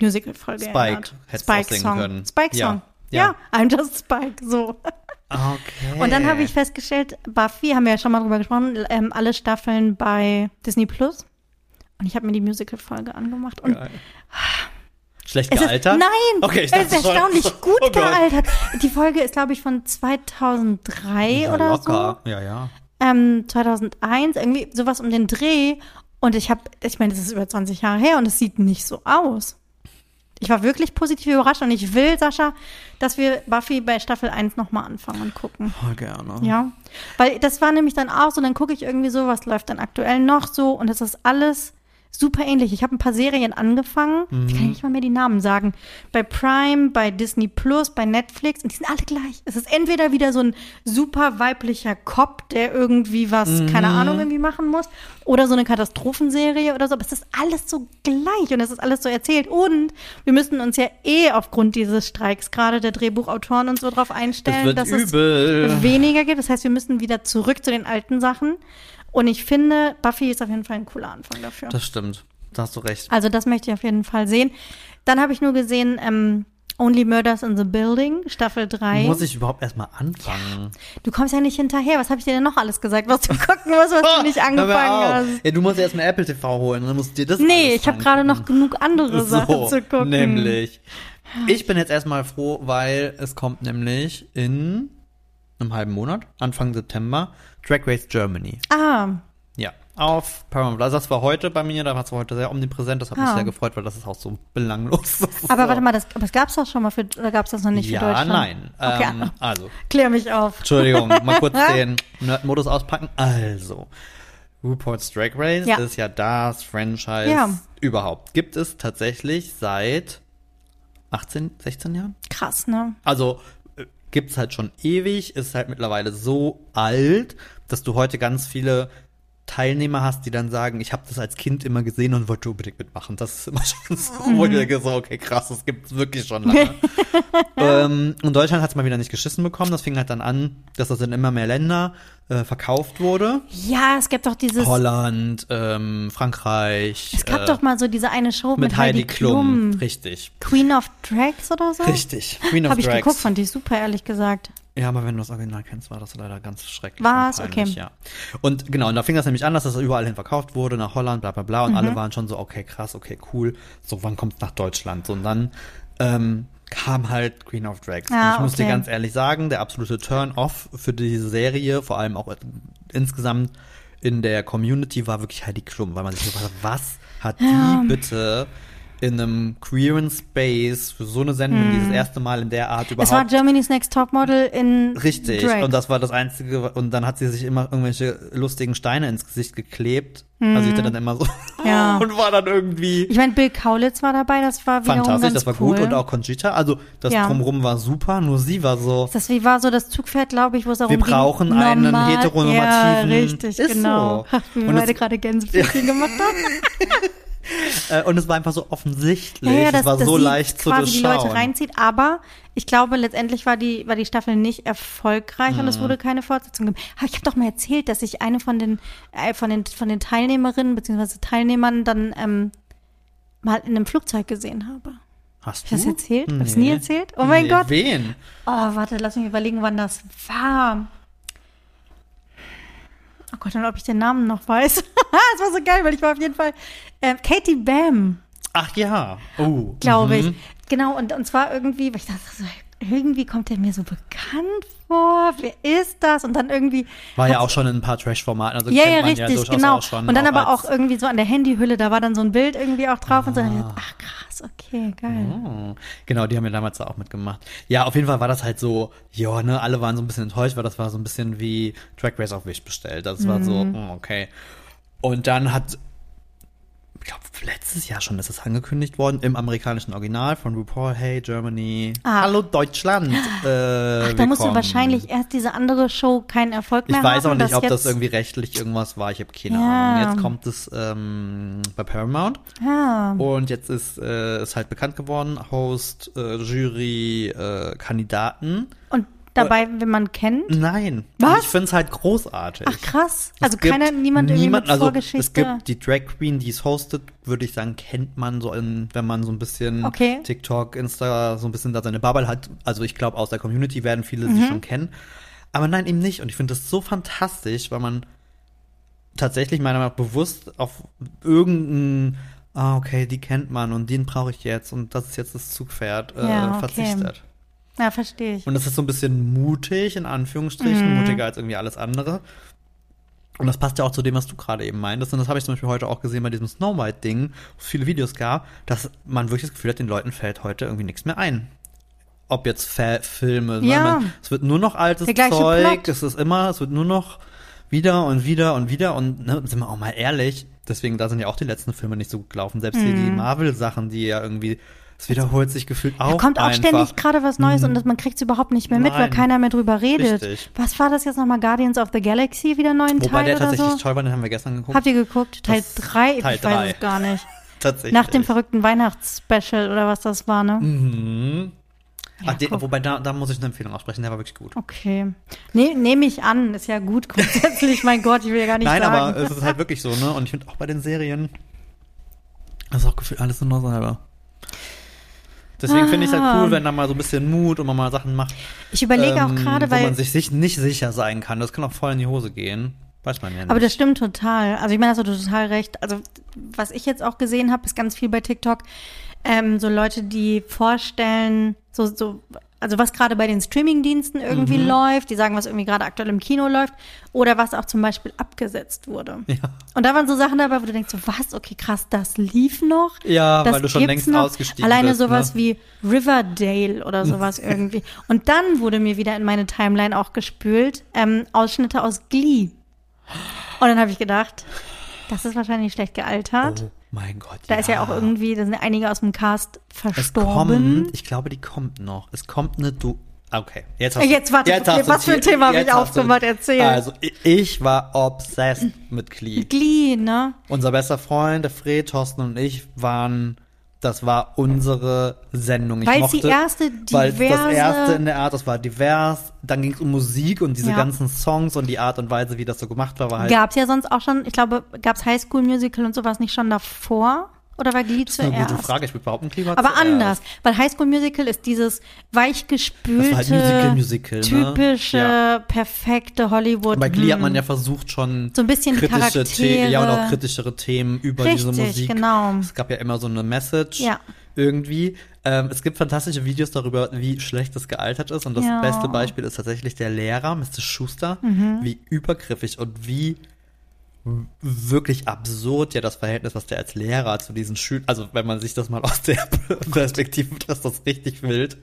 A: Musical-Folge
B: Spike
A: erinnert.
B: singen
A: Spike-Song. Spike-Song.
B: Ja.
A: Ja. I'm just Spike, so.
B: Okay.
A: Und dann habe ich festgestellt, Buffy, haben wir ja schon mal drüber gesprochen, ähm, alle Staffeln bei Disney Plus. Und ich habe mir die Musical-Folge angemacht. Und
B: Geil. Schlecht
A: Es ist,
B: gealtert?
A: nein,
B: Okay, ich
A: es ist
B: dachte schon.
A: erstaunlich gut
B: Oh
A: gealtert. Die Folge ist, glaube ich, von 2003
B: Ja,
A: oder
B: locker. Ja, ja.
A: so. Ähm, 2001, irgendwie sowas um den Dreh. Und ich habe, ich meine, das ist über 20 Jahre her und es sieht nicht so aus. Ich war wirklich positiv überrascht und ich will, Sascha, dass wir Buffy bei Staffel 1 nochmal anfangen und gucken.
B: Voll gerne.
A: Ja, weil das war nämlich dann auch so, dann gucke ich irgendwie so, was läuft dann aktuell noch so und es ist alles super ähnlich. Ich habe ein paar Serien angefangen, ich kann nicht mal mehr die Namen sagen. Bei Prime, bei Disney Plus, bei Netflix und die sind alle gleich. Es ist entweder wieder so ein super weiblicher Cop, der irgendwie was, keine Ahnung, irgendwie machen muss oder so eine Katastrophenserie oder so, aber es ist alles so gleich und es ist alles so erzählt und wir müssen uns ja eh aufgrund dieses Streiks gerade der Drehbuchautoren und so drauf
B: Das
A: einstellen,
B: wird
A: dass
B: übel.
A: es weniger gibt. Das heißt, wir müssen wieder zurück zu den alten Sachen. Und ich finde, Buffy ist auf jeden Fall ein cooler Anfang dafür.
B: Das stimmt. Da hast du recht.
A: also das möchte ich auf jeden Fall sehen. Dann habe ich nur gesehen, ähm, Only Murders in the Building, Staffel 3.
B: Muss ich überhaupt erstmal anfangen?
A: Du kommst ja nicht hinterher. Was habe ich dir denn noch alles gesagt, was du gucken musst, was du nicht angefangen hast?
B: Ja, du musst erstmal Apple TV holen dann musst du dir das
A: Nee, ich habe gerade noch genug andere Sachen zu gucken.
B: Nämlich. Ich bin jetzt erstmal froh, weil es kommt nämlich in einem halben Monat, Anfang September, Drag Race Germany.
A: Ah,
B: Ja, auf Paramount Plus. Das war heute bei mir, da war es heute sehr omnipräsent. Das hat mich
A: Ah.
B: sehr gefreut, weil das ist auch so belanglos.
A: Aber
B: so.
A: warte mal, das, das gab's doch schon mal für, oder gab's das noch nicht für
B: ja,
A: Deutschland?
B: nein.
A: Okay,
B: Ähm, also,
A: klär mich auf.
B: Entschuldigung, mal kurz den Nerd-Modus auspacken. Also, RuPaul's Drag Race
A: Ja.
B: ist ja das Franchise
A: Ja.
B: überhaupt. Gibt es tatsächlich seit 18, 16 Jahren?
A: Krass, ne?
B: Also, gibt's halt schon ewig, ist halt mittlerweile so alt, dass du heute ganz viele Teilnehmer hast, die dann sagen, ich habe das als Kind immer gesehen und wollte unbedingt mitmachen. Das ist immer schon so, wo ich denke, so, okay, krass, das gibt's wirklich schon lange. ähm, und Deutschland hat's mal wieder nicht geschissen bekommen. Das fing halt dann an, dass das in immer mehr Länder äh, verkauft wurde.
A: Ja, es gibt doch dieses,
B: Holland, ähm, Frankreich.
A: es gab
B: äh,
A: doch mal so diese eine Show mit,
B: mit Heidi Klum. Richtig.
A: Queen of Drags oder so?
B: Richtig. Queen of
A: Habe ich
B: Drags.
A: geguckt, fand ich super, ehrlich gesagt.
B: Ja, aber wenn du das Original kennst, war das leider ganz schrecklich. Und peinlich,
A: Okay.
B: Ja. Und genau, und da fing das nämlich an, dass das überall hin verkauft wurde, nach Holland, bla bla bla. Und alle waren schon so, okay, krass, okay, cool. So, wann kommt's nach Deutschland? So, und dann ähm, kam halt Queen of Drags.
A: Ah,
B: und ich muss dir ganz ehrlich sagen, der absolute Turn-off für diese Serie, vor allem auch insgesamt in der Community, war wirklich Heidi Klum, weil man sich gefragt hat, was hat die bitte in einem queeren Space für so eine Sendung, dieses erste Mal in der Art überhaupt.
A: Es war Germany's Next Topmodel in
B: Richtig.
A: Drag.
B: Und das war das Einzige. Und dann hat sie sich immer irgendwelche lustigen Steine ins Gesicht geklebt. Also ich dann immer so.
A: Mhm. Ja.
B: Und war dann irgendwie
A: ich meine, Bill Kaulitz war dabei, das war wiederum
B: fantastisch. Das war
A: cool.
B: gut. Und auch Conchita. Also das
A: Ja.
B: Drumherum war super. Nur sie war so.
A: Das wie war so das Zugpferd, glaube ich, wo es darum
B: Wir
A: ging.
B: brauchen einen
A: normal-
B: heteronormativen-
A: Ja, richtig,
B: Ist
A: genau.
B: so.
A: Wie wir
B: Und
A: beide gerade Gänsefüßchen gemacht haben.
B: Äh, und es war einfach so offensichtlich.
A: Ja, ja,
B: es
A: das,
B: war
A: das
B: so leicht zu
A: quasi die Leute reinzieht. Aber ich glaube, letztendlich war die, war die Staffel nicht erfolgreich und es
B: Mhm.
A: wurde keine Fortsetzung geben. Aber ich habe doch mal erzählt, dass ich eine von den, äh, von den, von den Teilnehmerinnen bzw. Teilnehmern dann ähm, mal in einem Flugzeug gesehen habe.
B: Hast
A: ich das
B: du?
A: erzählt? Hab ich's nie erzählt? Oh mein
B: nee,
A: Gott.
B: Wen?
A: Oh, warte, lass mich überlegen, wann das war. Oh Gott, und ob ich den Namen noch weiß. Es war so geil, weil ich war auf jeden Fall äh, Katie Bam,
B: Ach ja. Oh.
A: glaube
B: mhm.
A: ich. Genau, und, und zwar irgendwie, weil ich dachte so, irgendwie kommt der mir so bekannt vor. Wer ist das? Und dann irgendwie.
B: War ja auch schon in ein paar Trash-Formaten. Also
A: Ja,
B: kennt
A: ja,
B: man
A: richtig,
B: ja
A: genau.
B: auch schon.
A: und dann aber
B: als-
A: auch irgendwie so an der Handyhülle, da war dann so ein Bild irgendwie auch drauf und so. dann ich
B: Ah.
A: gedacht, Ach krass, okay, geil.
B: Oh, genau, die haben ja damals da auch mitgemacht. Ja, auf jeden Fall war das halt so, ja, ne, alle waren so ein bisschen enttäuscht, weil das war so ein bisschen wie Track Race auf Wish bestellt. Das war so,
A: Mhm.
B: mm, okay. Und dann hat, ich glaube, letztes Jahr schon ist es angekündigt worden, im amerikanischen Original von RuPaul, hey Germany,
A: Ah.
B: hallo Deutschland. Äh,
A: Ach, da musste wahrscheinlich erst diese andere Show keinen Erfolg
B: Ich
A: mehr
B: weiß auch
A: haben.
B: nicht,
A: dass
B: ob das irgendwie rechtlich irgendwas war. Ich habe keine
A: Ja.
B: Ahnung. Jetzt kommt es ähm, bei Paramount.
A: Ah,
B: Und jetzt ist äh, ist halt bekannt geworden, Host, äh, Jury, äh, Kandidaten.
A: und dabei, wenn man kennt.
B: Nein.
A: Was?
B: Ich find's halt großartig.
A: Ach krass.
B: Es
A: Also keiner, niemand irgendwie
B: niemand,
A: mit
B: also
A: Vorgeschichte.
B: Es gibt die Drag Queen, die es hostet, würde ich sagen, kennt man so in, wenn man so ein bisschen
A: Okay.
B: TikTok, Insta, so ein bisschen da seine Bubble hat. Also ich glaube, aus der Community werden viele
A: Mhm.
B: sie schon kennen. Aber nein, eben nicht. Und ich finde das so fantastisch, weil man tatsächlich meiner Meinung nach bewusst auf irgendeinen ah, okay, die kennt man und den brauche ich jetzt und das ist jetzt das Zugpferd, äh,
A: Ja, okay.
B: verzichtet.
A: Ja, verstehe ich.
B: Und das ist so ein bisschen mutig, in Anführungsstrichen,
A: Mhm.
B: mutiger als irgendwie alles andere. Und das passt ja auch zu dem, was du gerade eben meintest. Und das habe ich zum Beispiel heute auch gesehen bei diesem Snow White-Ding, wo es viele Videos gab, dass man wirklich das Gefühl hat, den Leuten fällt heute irgendwie nichts mehr ein. Ob jetzt Fa Filme, ne?
A: Ja.
B: Man- es wird nur noch altes Zeug, es ist immer, es wird nur noch wieder und wieder und wieder und ne, sind wir auch mal ehrlich, deswegen da sind ja auch die letzten Filme nicht so gut gelaufen. Selbst hier die Marvel-Sachen, die ja irgendwie, es wiederholt sich gefühlt auch
A: Da kommt auch
B: einfach.
A: ständig gerade was Neues und das, man kriegt es überhaupt nicht mehr mit, weil
B: Nein.
A: keiner mehr drüber redet.
B: Richtig.
A: Was war das jetzt nochmal? Guardians of the Galaxy, wieder neuen
B: Wobei
A: Teil
B: der
A: oder
B: tatsächlich
A: so?
B: toll war, den haben wir gestern geguckt.
A: Habt ihr geguckt? Teil
B: Das-
A: 3?
B: Teil
A: ich weiß
B: drei.
A: es gar nicht.
B: tatsächlich.
A: Nach dem verrückten Weihnachtsspecial oder was das war, ne?
B: Mhm.
A: Ja,
B: Ach, den, wobei, da, da muss ich eine Empfehlung aussprechen, der war wirklich gut.
A: Okay. Ne, Nehme ich an, ist ja gut grundsätzlich. mein Gott, ich will ja gar nicht
B: Nein,
A: sagen.
B: aber es ist halt wirklich so, ne? Und ich finde auch bei den Serien, das ist auch gefühlt alles nur noch selber. Deswegen finde ich es
A: Ah.
B: halt cool, wenn da mal so ein bisschen Mut und man mal Sachen macht,
A: ich überlege auch
B: ähm,
A: gerade,
B: wo
A: weil
B: man sich, sich nicht sicher sein kann. Das kann auch voll in die Hose gehen. Weiß man ja nicht.
A: Aber das stimmt total. Also ich meine, hast du total recht. Also was ich jetzt auch gesehen habe, ist ganz viel bei TikTok. Ähm, so Leute, die vorstellen, so, so, also was gerade bei den Streamingdiensten irgendwie
B: Mhm.
A: läuft, die sagen, was irgendwie gerade aktuell im Kino läuft, oder was auch zum Beispiel abgesetzt wurde.
B: Ja.
A: Und da waren so Sachen dabei, wo du denkst, so was, okay, krass, das lief noch.
B: Ja,
A: das
B: weil du schon
A: gibt's
B: längst
A: noch.
B: ausgestiegen
A: Alleine
B: bist,
A: sowas
B: ne?
A: wie Riverdale oder sowas irgendwie. Und dann wurde mir wieder in meine Timeline auch gespült, ähm, Ausschnitte aus Glee. Und dann habe ich gedacht, das ist wahrscheinlich schlecht gealtert.
B: Oh mein Gott.
A: Da ist ja auch irgendwie, da sind ja einige aus dem Cast
B: Es
A: verstorben.
B: kommt, ich glaube, die kommt noch. Es kommt eine du. Okay, jetzt hast
A: Jetzt warte, okay,
B: hast
A: was für ein Thema hab
B: jetzt
A: ich aufgemacht? Erzähl.
B: Also, ich, ich war obsessed mit Glee.
A: Glee, ne?
B: Unser bester Freund, der Fred, Thorsten und ich waren, das war unsere Sendung. Ich
A: Weil es
B: mochte,
A: die erste
B: weil das
A: diverse-
B: erste in der Art, das war divers. Dann ging es um Musik und diese
A: Ja.
B: ganzen Songs und die Art und Weise, wie das so gemacht war, war halt
A: Gab's ja sonst auch schon, ich glaube, gab's High School Musical und sowas nicht schon davor? Oder war Glee
B: Das ist eine
A: zuerst?
B: gute Frage. Ich würde behaupten, Klima
A: Aber
B: zuerst.
A: anders, weil High School Musical ist dieses weichgespülte,
B: Das war halt Musical, Musical, ne?
A: typische,
B: Ja.
A: perfekte Hollywood.
B: Bei Glee hat
A: hm.
B: man ja versucht schon
A: So ein bisschen
B: kritische. Themen, ja und auch kritischere Themen über diese
A: Richtig,
B: Musik.
A: genau.
B: Es gab ja immer so eine Message
A: Ja.
B: irgendwie. Ähm, es gibt fantastische Videos darüber, wie schlecht es gealtert ist und das
A: Ja. Mhm.
B: beste Beispiel ist tatsächlich der Lehrer, Mr. Schuster, wie übergriffig und wie wirklich absurd ja das Verhältnis, was der als Lehrer zu diesen Schülern, also wenn man sich das mal aus der Perspektive betrachtet, das richtig wild,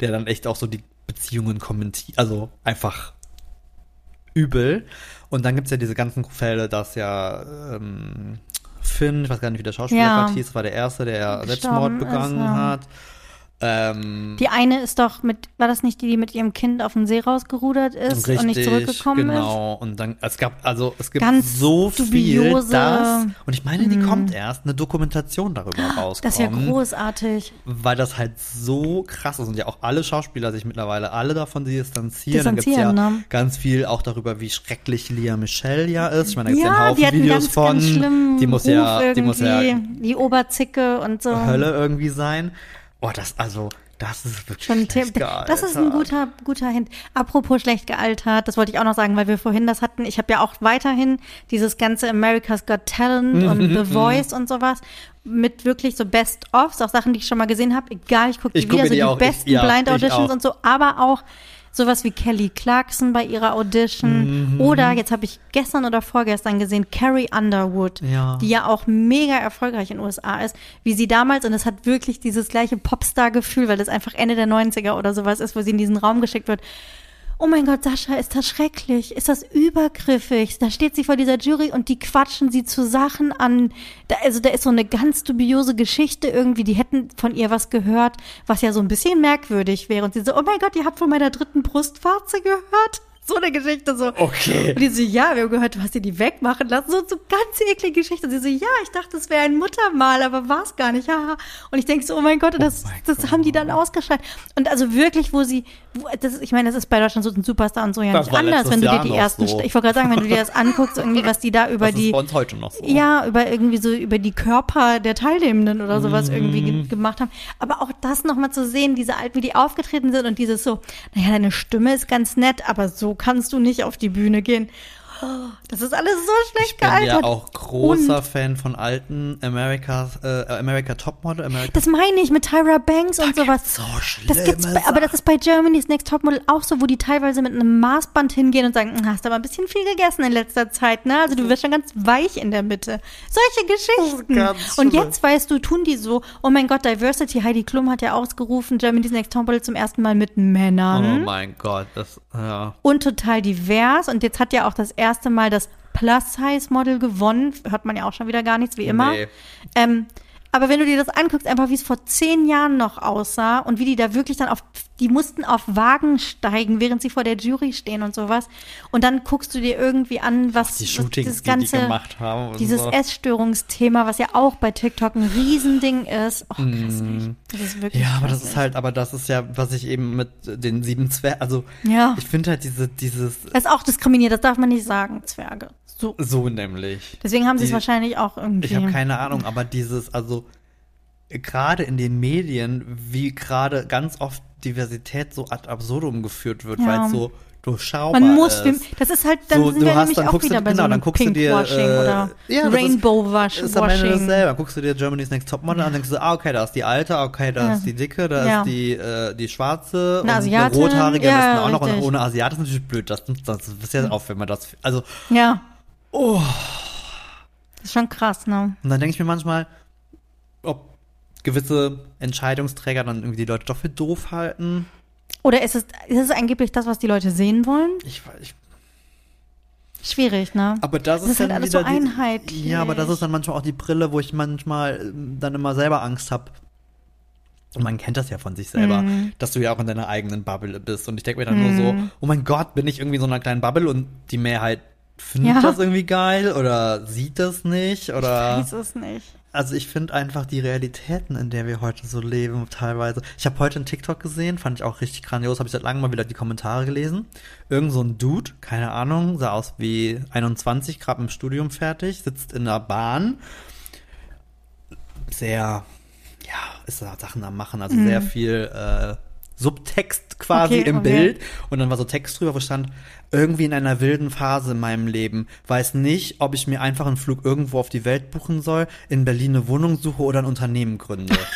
B: der dann echt auch so die Beziehungen kommentiert, also einfach übel. Und dann gibt's ja diese ganzen Fälle, dass ja ähm, Finn, ich weiß gar nicht, wie der Schauspieler
A: Ja.
B: hieß, war der Erste, der
A: Gestorben
B: Selbstmord
A: ist,
B: begangen
A: ja.
B: hat. Ähm,
A: Die eine ist doch mit, war das nicht die, die mit ihrem Kind auf den See rausgerudert ist und nicht zurückgekommen ist?
B: genau. Und dann, es gab, also es gibt
A: Ganz
B: so viel, das. Und ich meine, die kommt erst, eine Dokumentation darüber rauskommt.
A: Das ist ja großartig.
B: Weil das halt so krass ist und ja auch alle Schauspieler sich mittlerweile alle davon distanzieren. Dann gibt's ja
A: Distanzieren, ne?
B: ganz viel auch darüber, wie schrecklich Lia Michelle ja ist. Ich meine, da gibt's ja,
A: Ja,
B: einen Haufen Videos
A: ganz,
B: von.
A: ganz
B: die muss
A: Ruf
B: ja, die muss ja
A: die Oberzicke und so.
B: Hölle irgendwie sein. Oh, das, also, das ist wirklich
A: Schon
B: schlecht
A: Tipp. Das ist ein
B: gealtert.
A: guter, guter Hint. Apropos schlecht gealtert, das wollte ich auch noch sagen, weil wir vorhin das hatten. Ich habe ja auch weiterhin dieses ganze America's Got Talent
B: Mhm,
A: und The Voice und sowas mit wirklich so Best-ofs, auch Sachen, die ich schon mal gesehen habe. Egal, ich gucke
B: Ich
A: die
B: guck
A: wieder, so
B: die
A: die
B: auch. Ich-
A: besten
B: ja,
A: Blind
B: ich
A: Auditions und so, aber auch sowas wie Kelly Clarkson bei ihrer Audition
B: Mhm.
A: oder jetzt habe ich gestern oder vorgestern gesehen Carrie Underwood,
B: Ja.
A: die ja auch mega erfolgreich in den USA ist, wie sie damals und es hat wirklich dieses gleiche Popstar-Gefühl, weil das einfach Ende der 90er oder sowas ist, wo sie in diesen Raum geschickt wird. Oh mein Gott, Sascha, ist das schrecklich? Ist das übergriffig? Da steht sie vor dieser Jury und die quatschen sie zu Sachen an. Da, also da ist so eine ganz dubiose Geschichte irgendwie. Die hätten von ihr was gehört, was ja so ein bisschen merkwürdig wäre. Und sie so, oh mein Gott, ihr habt von meiner dritten Brustwarze gehört? So eine Geschichte so.
B: Okay.
A: Und die so, ja, wir haben gehört, du hast dir die wegmachen lassen. So, so ganz eklige Geschichte. Und sie so, ja, ich dachte, es wäre ein Muttermal, aber war es gar nicht. Haha. Und ich denke so, oh mein Gott, das,
B: mein
A: das haben die dann ausgeschaltet. Und also wirklich, wo sie, das, ist- ich meine, das ist bei Deutschland so ein Superstar und so ja
B: Das
A: nicht anders, wenn du dir die ersten,
B: so.
A: ich wollte gerade sagen, wenn du dir das anguckst, irgendwie, was die da über
B: Das ist
A: die,
B: bei uns heute noch so.
A: ja, über irgendwie so, über die Körper der Teilnehmenden oder sowas irgendwie
B: Mhm.
A: ge gemacht haben. Aber auch das nochmal zu sehen, diese alt, wie die aufgetreten sind und dieses so, naja, deine Stimme ist ganz nett, aber so kannst du nicht auf die Bühne gehen. Das ist alles so schlecht
B: Ich bin
A: gealtert.
B: ja auch großer Fan von alten America, äh, America Topmodel, America
A: Das meine ich mit Tyra Banks und sowas.
B: so
A: Das gibt's bei, aber das ist bei Germany's Next Topmodel auch so, wo die teilweise mit einem Maßband hingehen und sagen, "Hm, hast aber ein bisschen viel gegessen in letzter Zeit, ne? Also du wirst schon ganz weich in der Mitte. Solche Geschichten.
B: ganz
A: Und
B: schlimm.
A: jetzt weißt du, tun die so, oh mein Gott, Diversity, Heidi Klum hat ja ausgerufen, Germany's Next Topmodel zum ersten Mal mit
B: Oh
A: Männern.
B: mein Gott, das, ja.
A: und total divers. Und jetzt hat ja auch das erste Mal das Plus-Size-Model gewonnen. Hört man ja auch schon wieder gar nichts, wie immer.
B: Nee.
A: Ähm, aber wenn du dir das anguckst, einfach wie es vor zehn Jahren noch aussah und wie die da wirklich dann auf, die mussten auf Wagen steigen, während sie vor der Jury stehen und sowas. Und dann guckst du dir irgendwie an, was,
B: Die
A: was
B: Shootings,
A: dieses
B: die die
A: ganze,
B: gemacht haben.
A: dieses
B: so.
A: Essstörungsthema, was ja auch bei TikTok ein Riesending ist. Oh, grässlich. Das ist wirklich.
B: Ja, aber das ist halt, aber das ist ja, was ich eben mit den sieben Zwergen, also
A: Ja.
B: ich finde halt diese, dieses,
A: Das ist auch diskriminiert, das darf man nicht sagen, Zwerge. So.
B: so nämlich.
A: Deswegen haben sie es wahrscheinlich auch irgendwie.
B: Ich habe keine Ahnung, aber dieses, also gerade in den Medien, wie gerade ganz oft Diversität so ad absurdum geführt wird,
A: Ja.
B: weil es so durchschaubar
A: Man muss,
B: ist.
A: das ist halt, dann
B: So,
A: sind wir
B: hast-
A: nämlich auch
B: guckst du-
A: wieder bei
B: genau,
A: so
B: dann guckst du dir,
A: Pinkwashing
B: äh,
A: oder
B: ja, das ist-
A: Rainbow
B: Das ist am Ende
A: Washing.
B: dasselbe. Dann guckst du dir Germany's Next Topmodel an und denkst du, ah, okay, da ist die Alte, okay, da
A: Ja.
B: ist die Dicke, da
A: Ja.
B: ist die, äh, die Schwarze
A: Eine
B: und
A: Asiatin,
B: eine Rothaarige
A: ja,
B: besten auch noch und ohne Asiat ist natürlich blöd. Das, das, das ist ja auf, wenn man das, also,
A: Ja.
B: Oh.
A: Das ist schon krass, ne?
B: Und dann denke ich mir manchmal, ob gewisse Entscheidungsträger dann irgendwie die Leute doch für doof halten.
A: Oder ist es, ist es angeblich das, was die Leute sehen wollen?
B: Ich, weiß- ich
A: Schwierig, ne?
B: aber das,
A: Das ist halt
B: dann
A: alles so
B: wieder die-
A: einheitlich.
B: Ja, aber das ist dann manchmal auch die Brille, wo ich manchmal ähm, dann immer selber Angst habe. Und man kennt das ja von sich selber,
A: Mhm.
B: dass du ja auch in deiner eigenen Bubble bist. Und ich denke mir dann nur so, oh mein Gott, bin ich irgendwie in so einer kleinen Bubble und die Mehrheit findet
A: Ja.
B: das irgendwie geil oder sieht das nicht oder
A: Ich weiß es nicht.
B: also ich finde einfach die Realitäten, in der wir heute so leben, teilweise. Ich habe heute einen TikTok gesehen, fand ich auch richtig grandios, habe ich seit langem mal wieder die Kommentare gelesen. Irgend so ein Dude, keine Ahnung, sah aus wie 21, gerade im Studium fertig, sitzt in der Bahn. Sehr, ja, ist da Sachen am machen, also sehr viel äh, Subtext quasi
A: Okay,
B: im
A: okay.
B: Bild. Und dann war so Text drüber, wo stand, irgendwie in einer wilden Phase in meinem Leben. Weiß nicht, ob ich mir einfach einen Flug irgendwo auf die Welt buchen soll, in Berlin eine Wohnung suche oder ein Unternehmen gründe.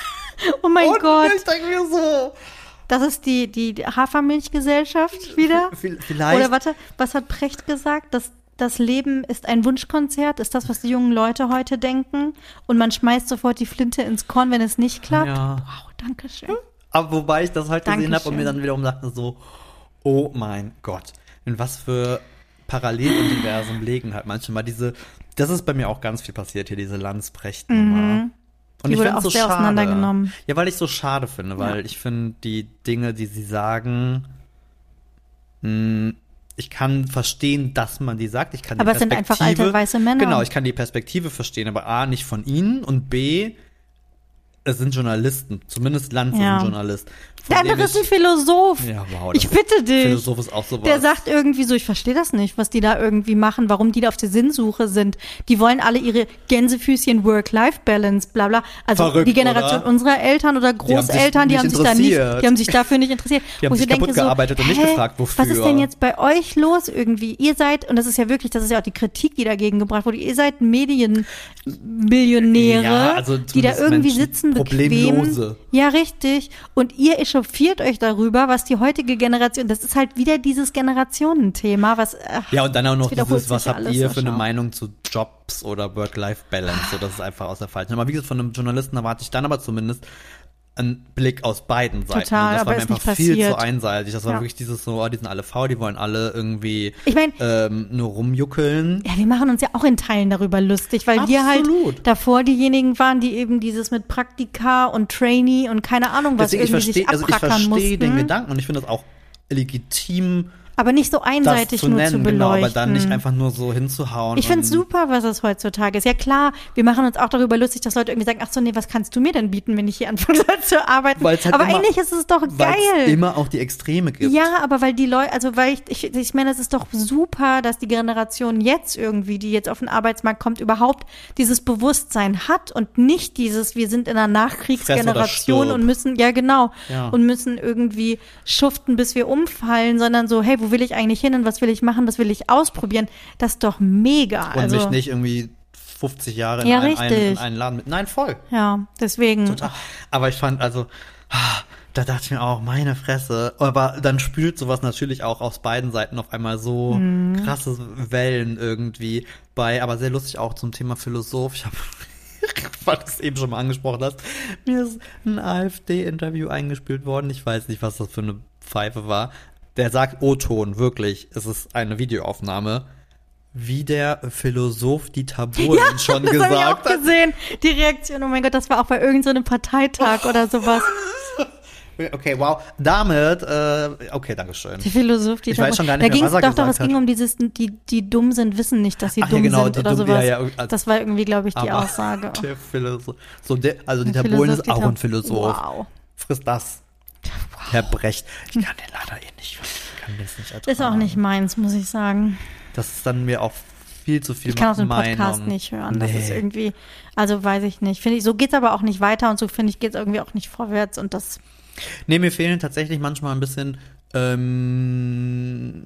A: Oh mein
B: Und
A: Gott.
B: ich denke mir so.
A: Das ist die, die Hafermilchgesellschaft wieder?
B: Vielleicht.
A: Oder warte, was hat Precht gesagt? Das, das Leben ist ein Wunschkonzert, ist das, was die jungen Leute heute denken. Und man schmeißt sofort die Flinte ins Korn, wenn es nicht klappt.
B: Ja.
A: Wow, danke schön.
B: Aber wobei ich das halt gesehen habe und mir dann wiederum dachte so, oh mein Gott, in was für Paralleluniversen legen halt manchmal diese, das ist bei mir auch ganz viel passiert hier, diese Landsprecht-Nummer. Und
A: Mhm. Die wurde
B: find's
A: auch sehr auseinandergenommen.
B: Ja, weil ich so schade finde, weil ich finde die Dinge, die sie sagen, mh, ich kann verstehen, dass man die sagt. Ich kann
A: Aber
B: die
A: es sind einfach
B: Perspektive-
A: alte weiße Männer.
B: Genau, ich kann die Perspektive verstehen, aber A, nicht von ihnen und B, es sind Journalisten. Zumindest Lanz
A: Ja.
B: ist ein Journalist.
A: Der andere ist ein Philosoph.
B: Ja, wow.
A: ich bitte dich.
B: Philosoph ist auch sowas.
A: Der sagt irgendwie so, ich verstehe das nicht, was die da irgendwie machen, warum die da auf der Sinnsuche sind. Die wollen alle ihre Gänsefüßchen Work-Life-Balance, bla bla. Also
B: Verrückt,
A: die Generation
B: oder?
A: unserer Eltern oder
B: haben sich
A: Großeltern, die haben sich, da nicht, die haben sich dafür nicht interessiert.
B: Die haben sich
A: so
B: kaputt gearbeitet und nicht gefragt, wofür.
A: Was ist denn jetzt bei euch los irgendwie? Ihr seid, und das ist ja wirklich, das ist ja auch die Kritik, die dagegen gebracht wurde, ihr seid Medienmillionäre,
B: Ja, also
A: die da irgendwie
B: Menschen,
A: sitzen, bequem.
B: Problemlose.
A: Ja, richtig. Und ihr echauffiert euch darüber, was die heutige Generation, das ist halt wieder dieses Generationenthema, was, ach,
B: Ja, und dann auch noch dieses, was habt ihr für eine. Meinung zu Jobs oder Work-Life-Balance? So, das ist einfach aus der falschen. Aber wie gesagt, von einem Journalisten erwarte ich dann aber zumindest einen Blick aus beiden Seiten.
A: Total,
B: und das war mir einfach viel
A: passiert.
B: zu einseitig. Das war
A: Ja.
B: wirklich dieses so, oh, die sind alle faul, die wollen alle irgendwie
A: Ich mein-
B: ähm, nur rumjuckeln.
A: Ja, wir machen uns ja auch in Teilen darüber lustig, weil wir halt
B: Absolut.
A: davor diejenigen waren, die eben dieses mit Praktika und Trainee und keine Ahnung was
B: Deswegen, ich
A: irgendwie
B: verstehe
A: sich
B: also ich
A: abrackern
B: verstehe den Gedanken und ich finde das auch legitim,
A: aber nicht so einseitig
B: zu
A: nur
B: nennen,
A: zu
B: genau,
A: beleuchten.
B: aber dann nicht einfach nur so hinzuhauen.
A: ich finde es super, was es heutzutage ist. Ja klar, wir machen uns auch darüber lustig, dass Leute irgendwie sagen, ach so, nee, was kannst du mir denn bieten, wenn ich hier anfange zu arbeiten?
B: Halt
A: aber
B: immer-
A: eigentlich ist es doch geil.
B: immer auch die Extreme gibt.
A: Ja, aber weil die Leute, also weil ich, ich, ich meine, es ist doch super, dass die Generation jetzt irgendwie, die jetzt auf den Arbeitsmarkt kommt, überhaupt dieses Bewusstsein hat und nicht dieses, wir sind in einer Nachkriegsgeneration und müssen, ja genau,
B: Ja.
A: und müssen irgendwie schuften, bis wir umfallen, sondern so, hey, wo wo will ich eigentlich hin und was will ich machen, was will ich ausprobieren, das ist doch mega.
B: Und
A: also,
B: mich nicht irgendwie 50 Jahre in,
A: Ja,
B: ein, ein, in einen Laden mit. Nein, voll.
A: Ja, deswegen.
B: Total. Aber ich fand, also, ah, da dachte ich mir auch, meine Fresse. Aber dann spült sowas natürlich auch aus beiden Seiten auf einmal so
A: Mhm.
B: krasse Wellen irgendwie bei. Aber sehr lustig auch zum Thema Philosoph. Ich habe, weil du es eben schon mal angesprochen hast, mir ist ein AfD-Interview eingespielt worden. Ich weiß nicht, was das für eine Pfeife war. Der sagt O-Ton, wirklich. Es ist eine Videoaufnahme. Wie der Philosoph Dieter Bohlen schon
A: das habe ich auch
B: gesagt hat.
A: gesehen. Die Reaktion, oh mein Gott, das war auch bei irgendeinem Parteitag oder sowas.
B: Okay, wow. Damit, äh, okay, Dankeschön.
A: Die Philosoph, die
B: Ich weiß schon gar nicht
A: da
B: was er
A: doch, doch,
B: gesagt
A: es ging um dieses, die, die dumm sind, wissen nicht, dass sie
B: Ach ja,
A: dumm
B: genau,
A: sind
B: die
A: oder
B: dumm-
A: sowas.
B: ja, ja, also-
A: das war irgendwie, glaube ich, die Aussage.
B: Der Philosoph. So, der, also Dieter
A: Philosoph,
B: Bohlen ist auch ein Philosoph.
A: Wow.
B: Frisst das. Herr Brecht. Ich kann den leider eh nicht. Ich kann das nicht ertragen.
A: Ist auch nicht meins, muss ich sagen.
B: Das ist dann mir auch viel zu viel
A: Ich kann auch den
B: Meinung.
A: Podcast nicht hören. Das
B: Nee.
A: ist irgendwie, also weiß ich nicht. Finde ich, so geht's aber auch nicht weiter und so finde ich, geht's irgendwie auch nicht vorwärts und das,
B: Nee, mir fehlen tatsächlich manchmal ein bisschen ähm,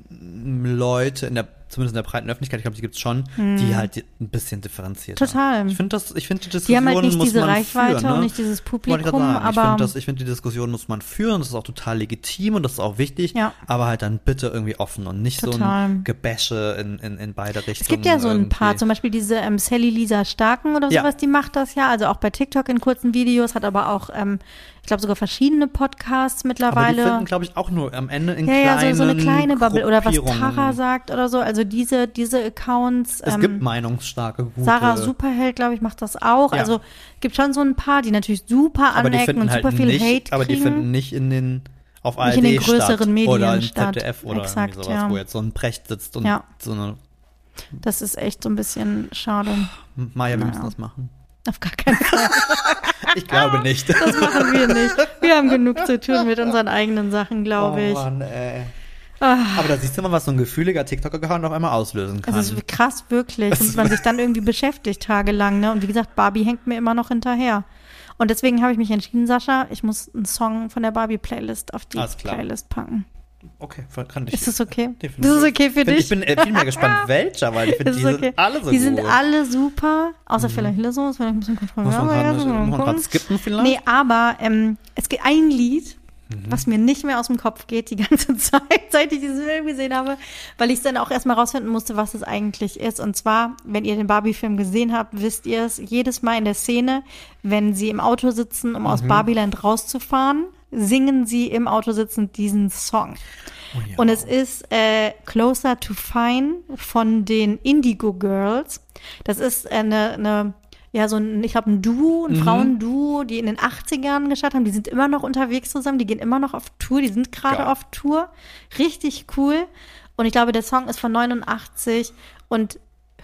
B: Leute in der, zumindest in der breiten Öffentlichkeit, ich glaube, die gibt's schon, die halt ein bisschen differenziert.
A: Hm. Total.
B: Ich finde das, ich finde die
A: die
B: Diskussion
A: haben halt nicht
B: muss
A: diese
B: man
A: Reichweite
B: führen, ne?
A: und nicht dieses
B: ich
A: Publikum.
B: Ich
A: aber
B: finde das, ich finde die Diskussion muss man führen, das ist auch total legitim und das ist auch wichtig,
A: Ja.
B: aber halt dann bitte irgendwie offen und nicht so
A: Total.
B: ein Gebäsche in, in, in beide Richtungen.
A: Es gibt ja so ein paar,
B: irgendwie.
A: zum Beispiel diese ähm, Sally Lisa Starken oder
B: Ja.
A: sowas, die macht das ja, also auch bei TikTok in kurzen Videos, hat aber auch, ähm, ich glaube sogar verschiedene Podcasts
B: aber die
A: mittlerweile.
B: finden, glaube ich, auch nur am Ende in
A: ja, ja,
B: kleinen
A: so, so eine kleine Bubble oder was. Tara sagt oder so, also diese, diese Accounts.
B: Es
A: ähm,
B: gibt meinungsstarke, gute.
A: Sarah Superheld, glaube ich, macht das auch.
B: Ja.
A: Also gibt schon so ein paar, die natürlich super
B: aber
A: anecken und
B: halt
A: super viel
B: nicht,
A: Hate
B: aber die
A: kriegen.
B: finden nicht in den auf
A: Nicht
B: ARD
A: in den
B: statt
A: größeren Medien
B: oder im
A: statt.
B: ZDF oder
A: Exakt,
B: sowas,
A: ja.
B: wo jetzt so ein Brecht sitzt und
A: Ja.
B: so eine
A: das ist echt so ein bisschen schade.
B: Maja, wir
A: Naja.
B: müssen das machen.
A: Auf gar keinen Fall.
B: Ich glaube nicht.
A: Das machen wir nicht. Wir haben genug zu tun mit unseren eigenen Sachen, glaube
B: oh
A: ich.
B: Mann, ey.
A: Ah,
B: Aber da siehst du mal, was so ein gefühliger TikTok-Account auf einmal auslösen kann.
A: es ist krass, wirklich. Und man sich dann irgendwie beschäftigt tagelang. Ne? Und wie gesagt, Barbie hängt mir immer noch hinterher. Und deswegen habe ich mich entschieden, Sascha, ich muss einen Song von der Barbie-Playlist auf die. Playlist packen.
B: Okay, kann ich.
A: Ist das okay?
B: Definitiv.
A: Das ist okay für dich?
B: Ich bin äh, viel mehr gespannt, welcher, weil ich finde, die
A: okay.
B: sind alle so
A: die
B: gut.
A: sind alle super, außer vielleicht Hillsong, das vielleicht ein bisschen kontrovers. muss man
B: skippen vielleicht?
A: Nee, aber ähm, es gibt ein Lied,
B: Mhm.
A: was mir nicht mehr aus dem Kopf geht die ganze Zeit, seit ich diesen Film gesehen habe, weil ich es dann auch erstmal rausfinden musste, was es eigentlich ist. Und zwar, wenn ihr den Barbie-Film gesehen habt, wisst ihr es, jedes Mal in der Szene, wenn sie im Auto sitzen, um
B: Mhm.
A: aus Barbieland rauszufahren, singen sie im Auto sitzend diesen Song.
B: Oh ja.
A: Und es ist äh, Closer to Fine von den Indigo Girls. Das ist eine, eine ja, so ein, ich glaube, ein Duo,
B: Mhm.
A: ein Frauenduo, die in den 80ern gestartet haben. Die sind immer noch unterwegs zusammen, die gehen immer noch auf Tour, die sind gerade auf Tour. Richtig cool. Und ich glaube, der Song ist von 89 und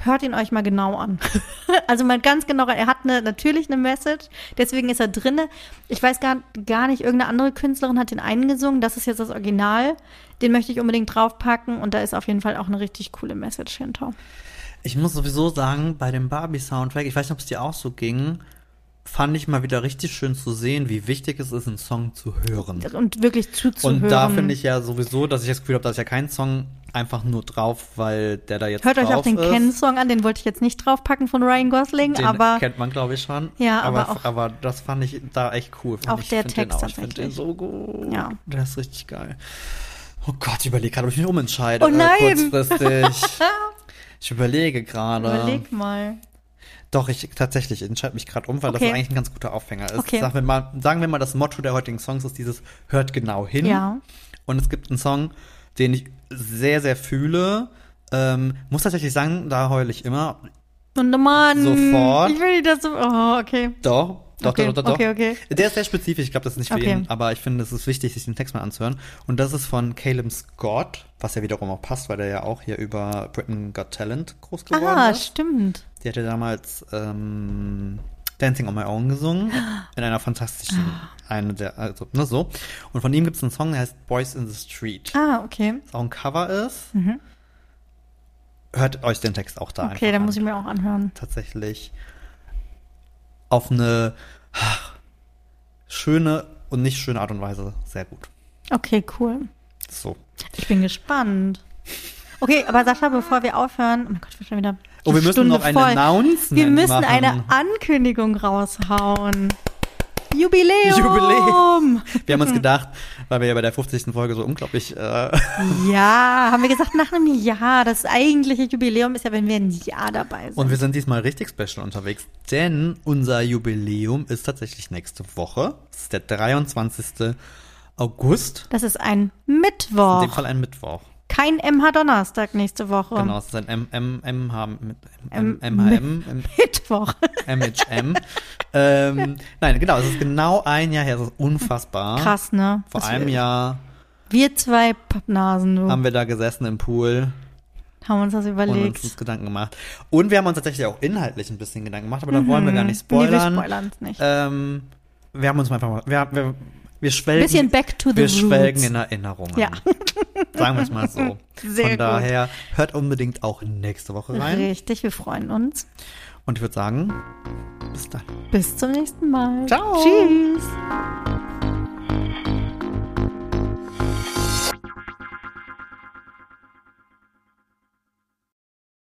A: hört ihn euch mal genau an. also mal ganz genau, er hat eine, natürlich eine Message, deswegen ist er drinne. Ich weiß gar, gar nicht, irgendeine andere Künstlerin hat den eingesungen, das ist jetzt das Original. Den möchte ich unbedingt draufpacken und da ist auf jeden Fall auch eine richtig coole Message hinter.
B: Ich muss sowieso sagen, bei dem Barbie-Soundtrack, ich weiß nicht, ob es dir auch so ging, fand ich mal wieder richtig schön zu sehen, wie wichtig es ist, einen Song zu hören.
A: Und wirklich zuzuhören.
B: Und da finde ich ja sowieso, dass ich das Gefühl habe, dass ja kein Song einfach nur drauf, weil der da jetzt
A: Hört euch
B: drauf
A: auch den. Ken-Song an, den wollte ich jetzt nicht draufpacken von Ryan Gosling,
B: Den
A: aber
B: kennt man, glaube ich, schon.
A: Ja,
B: aber,
A: aber auch-
B: aber das fand ich da echt cool.
A: Auch
B: ich,
A: der Text
B: auch, Ich finde den
A: tatsächlich.
B: so gut.
A: Ja.
B: Der ist richtig geil. Oh Gott, ich überlege gerade, ob ich mich umentscheide.
A: Oh nein!
B: Äh, kurzfristig. ich überlege gerade.
A: überleg mal.
B: Doch, ich tatsächlich entscheide mich gerade um, weil das
A: Okay.
B: eigentlich ein ganz guter Aufhänger ist.
A: Okay.
B: Sagen, wir mal, sagen wir mal, das Motto der heutigen Songs ist dieses Hört genau hin.
A: Ja.
B: Und es gibt einen Song, den ich sehr, sehr fühle. Ähm, muss tatsächlich sagen, da heule ich immer.
A: Und Mann,
B: Sofort.
A: ich will du, oh, okay.
B: Doch, doch,
A: Okay,
B: doch, doch, doch.
A: okay, okay.
B: Der ist sehr spezifisch, ich glaube, das ist nicht für
A: Okay.
B: jeden, aber ich finde, es ist wichtig, sich den Text mal anzuhören. Und das ist von Caleb Scott, was ja wiederum auch passt, weil der ja auch hier über Britain Got Talent groß geworden
A: Ah,
B: ist.
A: stimmt.
B: Die hatte damals ähm, Dancing on My Own gesungen, in einer fantastischen, eine der, also, ne, so. Und von ihm gibt es einen Song, der heißt Boys in the Street.
A: Ah, okay.
B: Das auch ein Cover ist. Hört euch den Text auch da einfach
A: Okay, dann
B: an.
A: muss ich mir auch anhören.
B: tatsächlich auf eine ach, schöne und nicht schöne Art und Weise sehr gut.
A: Okay, cool.
B: So,
A: Ich bin gespannt. Okay, aber Sascha, bevor wir aufhören, oh mein Gott, ich bin schon wieder.
B: Oh, wir müssen noch ein
A: voll.
B: Announcement
A: Wir müssen
B: machen.
A: eine Ankündigung raushauen. Jubiläum!
B: Jubiläum. Wir haben uns gedacht, weil wir ja bei der 50. Folge so unglaublich äh,
A: Ja, haben wir gesagt, nach einem Jahr. Das eigentliche Jubiläum ist ja, wenn wir ein Jahr dabei sind.
B: und wir sind diesmal richtig special unterwegs, denn unser Jubiläum ist tatsächlich nächste Woche. Es ist der 23. August.
A: das ist ein
B: In
A: Mittwoch.
B: dem Fall ein Mittwoch.
A: Kein MH Donnerstag nächste Woche.
B: Genau, es ist ein M M M H mit M
A: Ähm,
B: M H M M
A: Mittwoch.
B: M H M. ähm, nein, genau, es ist genau ein Jahr her. Es ist unfassbar.
A: Krass, ne?
B: Vor einem Jahr
A: Wir zwei Pappnasen, du.
B: haben wir da gesessen im Pool
A: haben uns das
B: und
A: überlegt.
B: uns Gedanken gemacht. Und wir haben uns tatsächlich auch inhaltlich ein bisschen Gedanken gemacht, aber da wollen wir gar nicht
A: Mhm. Nee, wir
B: spoilern.
A: spoilern es nicht.
B: ähm, wir haben uns einfach mal, wir, wir, wir schwelgen,
A: Bisschen back to the
B: wir schwelgen in Erinnerungen.
A: Ja.
B: Sagen wir es mal so.
A: Sehr
B: Von
A: gut.
B: daher hört unbedingt auch nächste Woche rein.
A: Richtig, wir freuen uns.
B: Und ich würde sagen, bis dann.
A: Bis zum nächsten Mal.
B: Ciao.
A: Tschüss.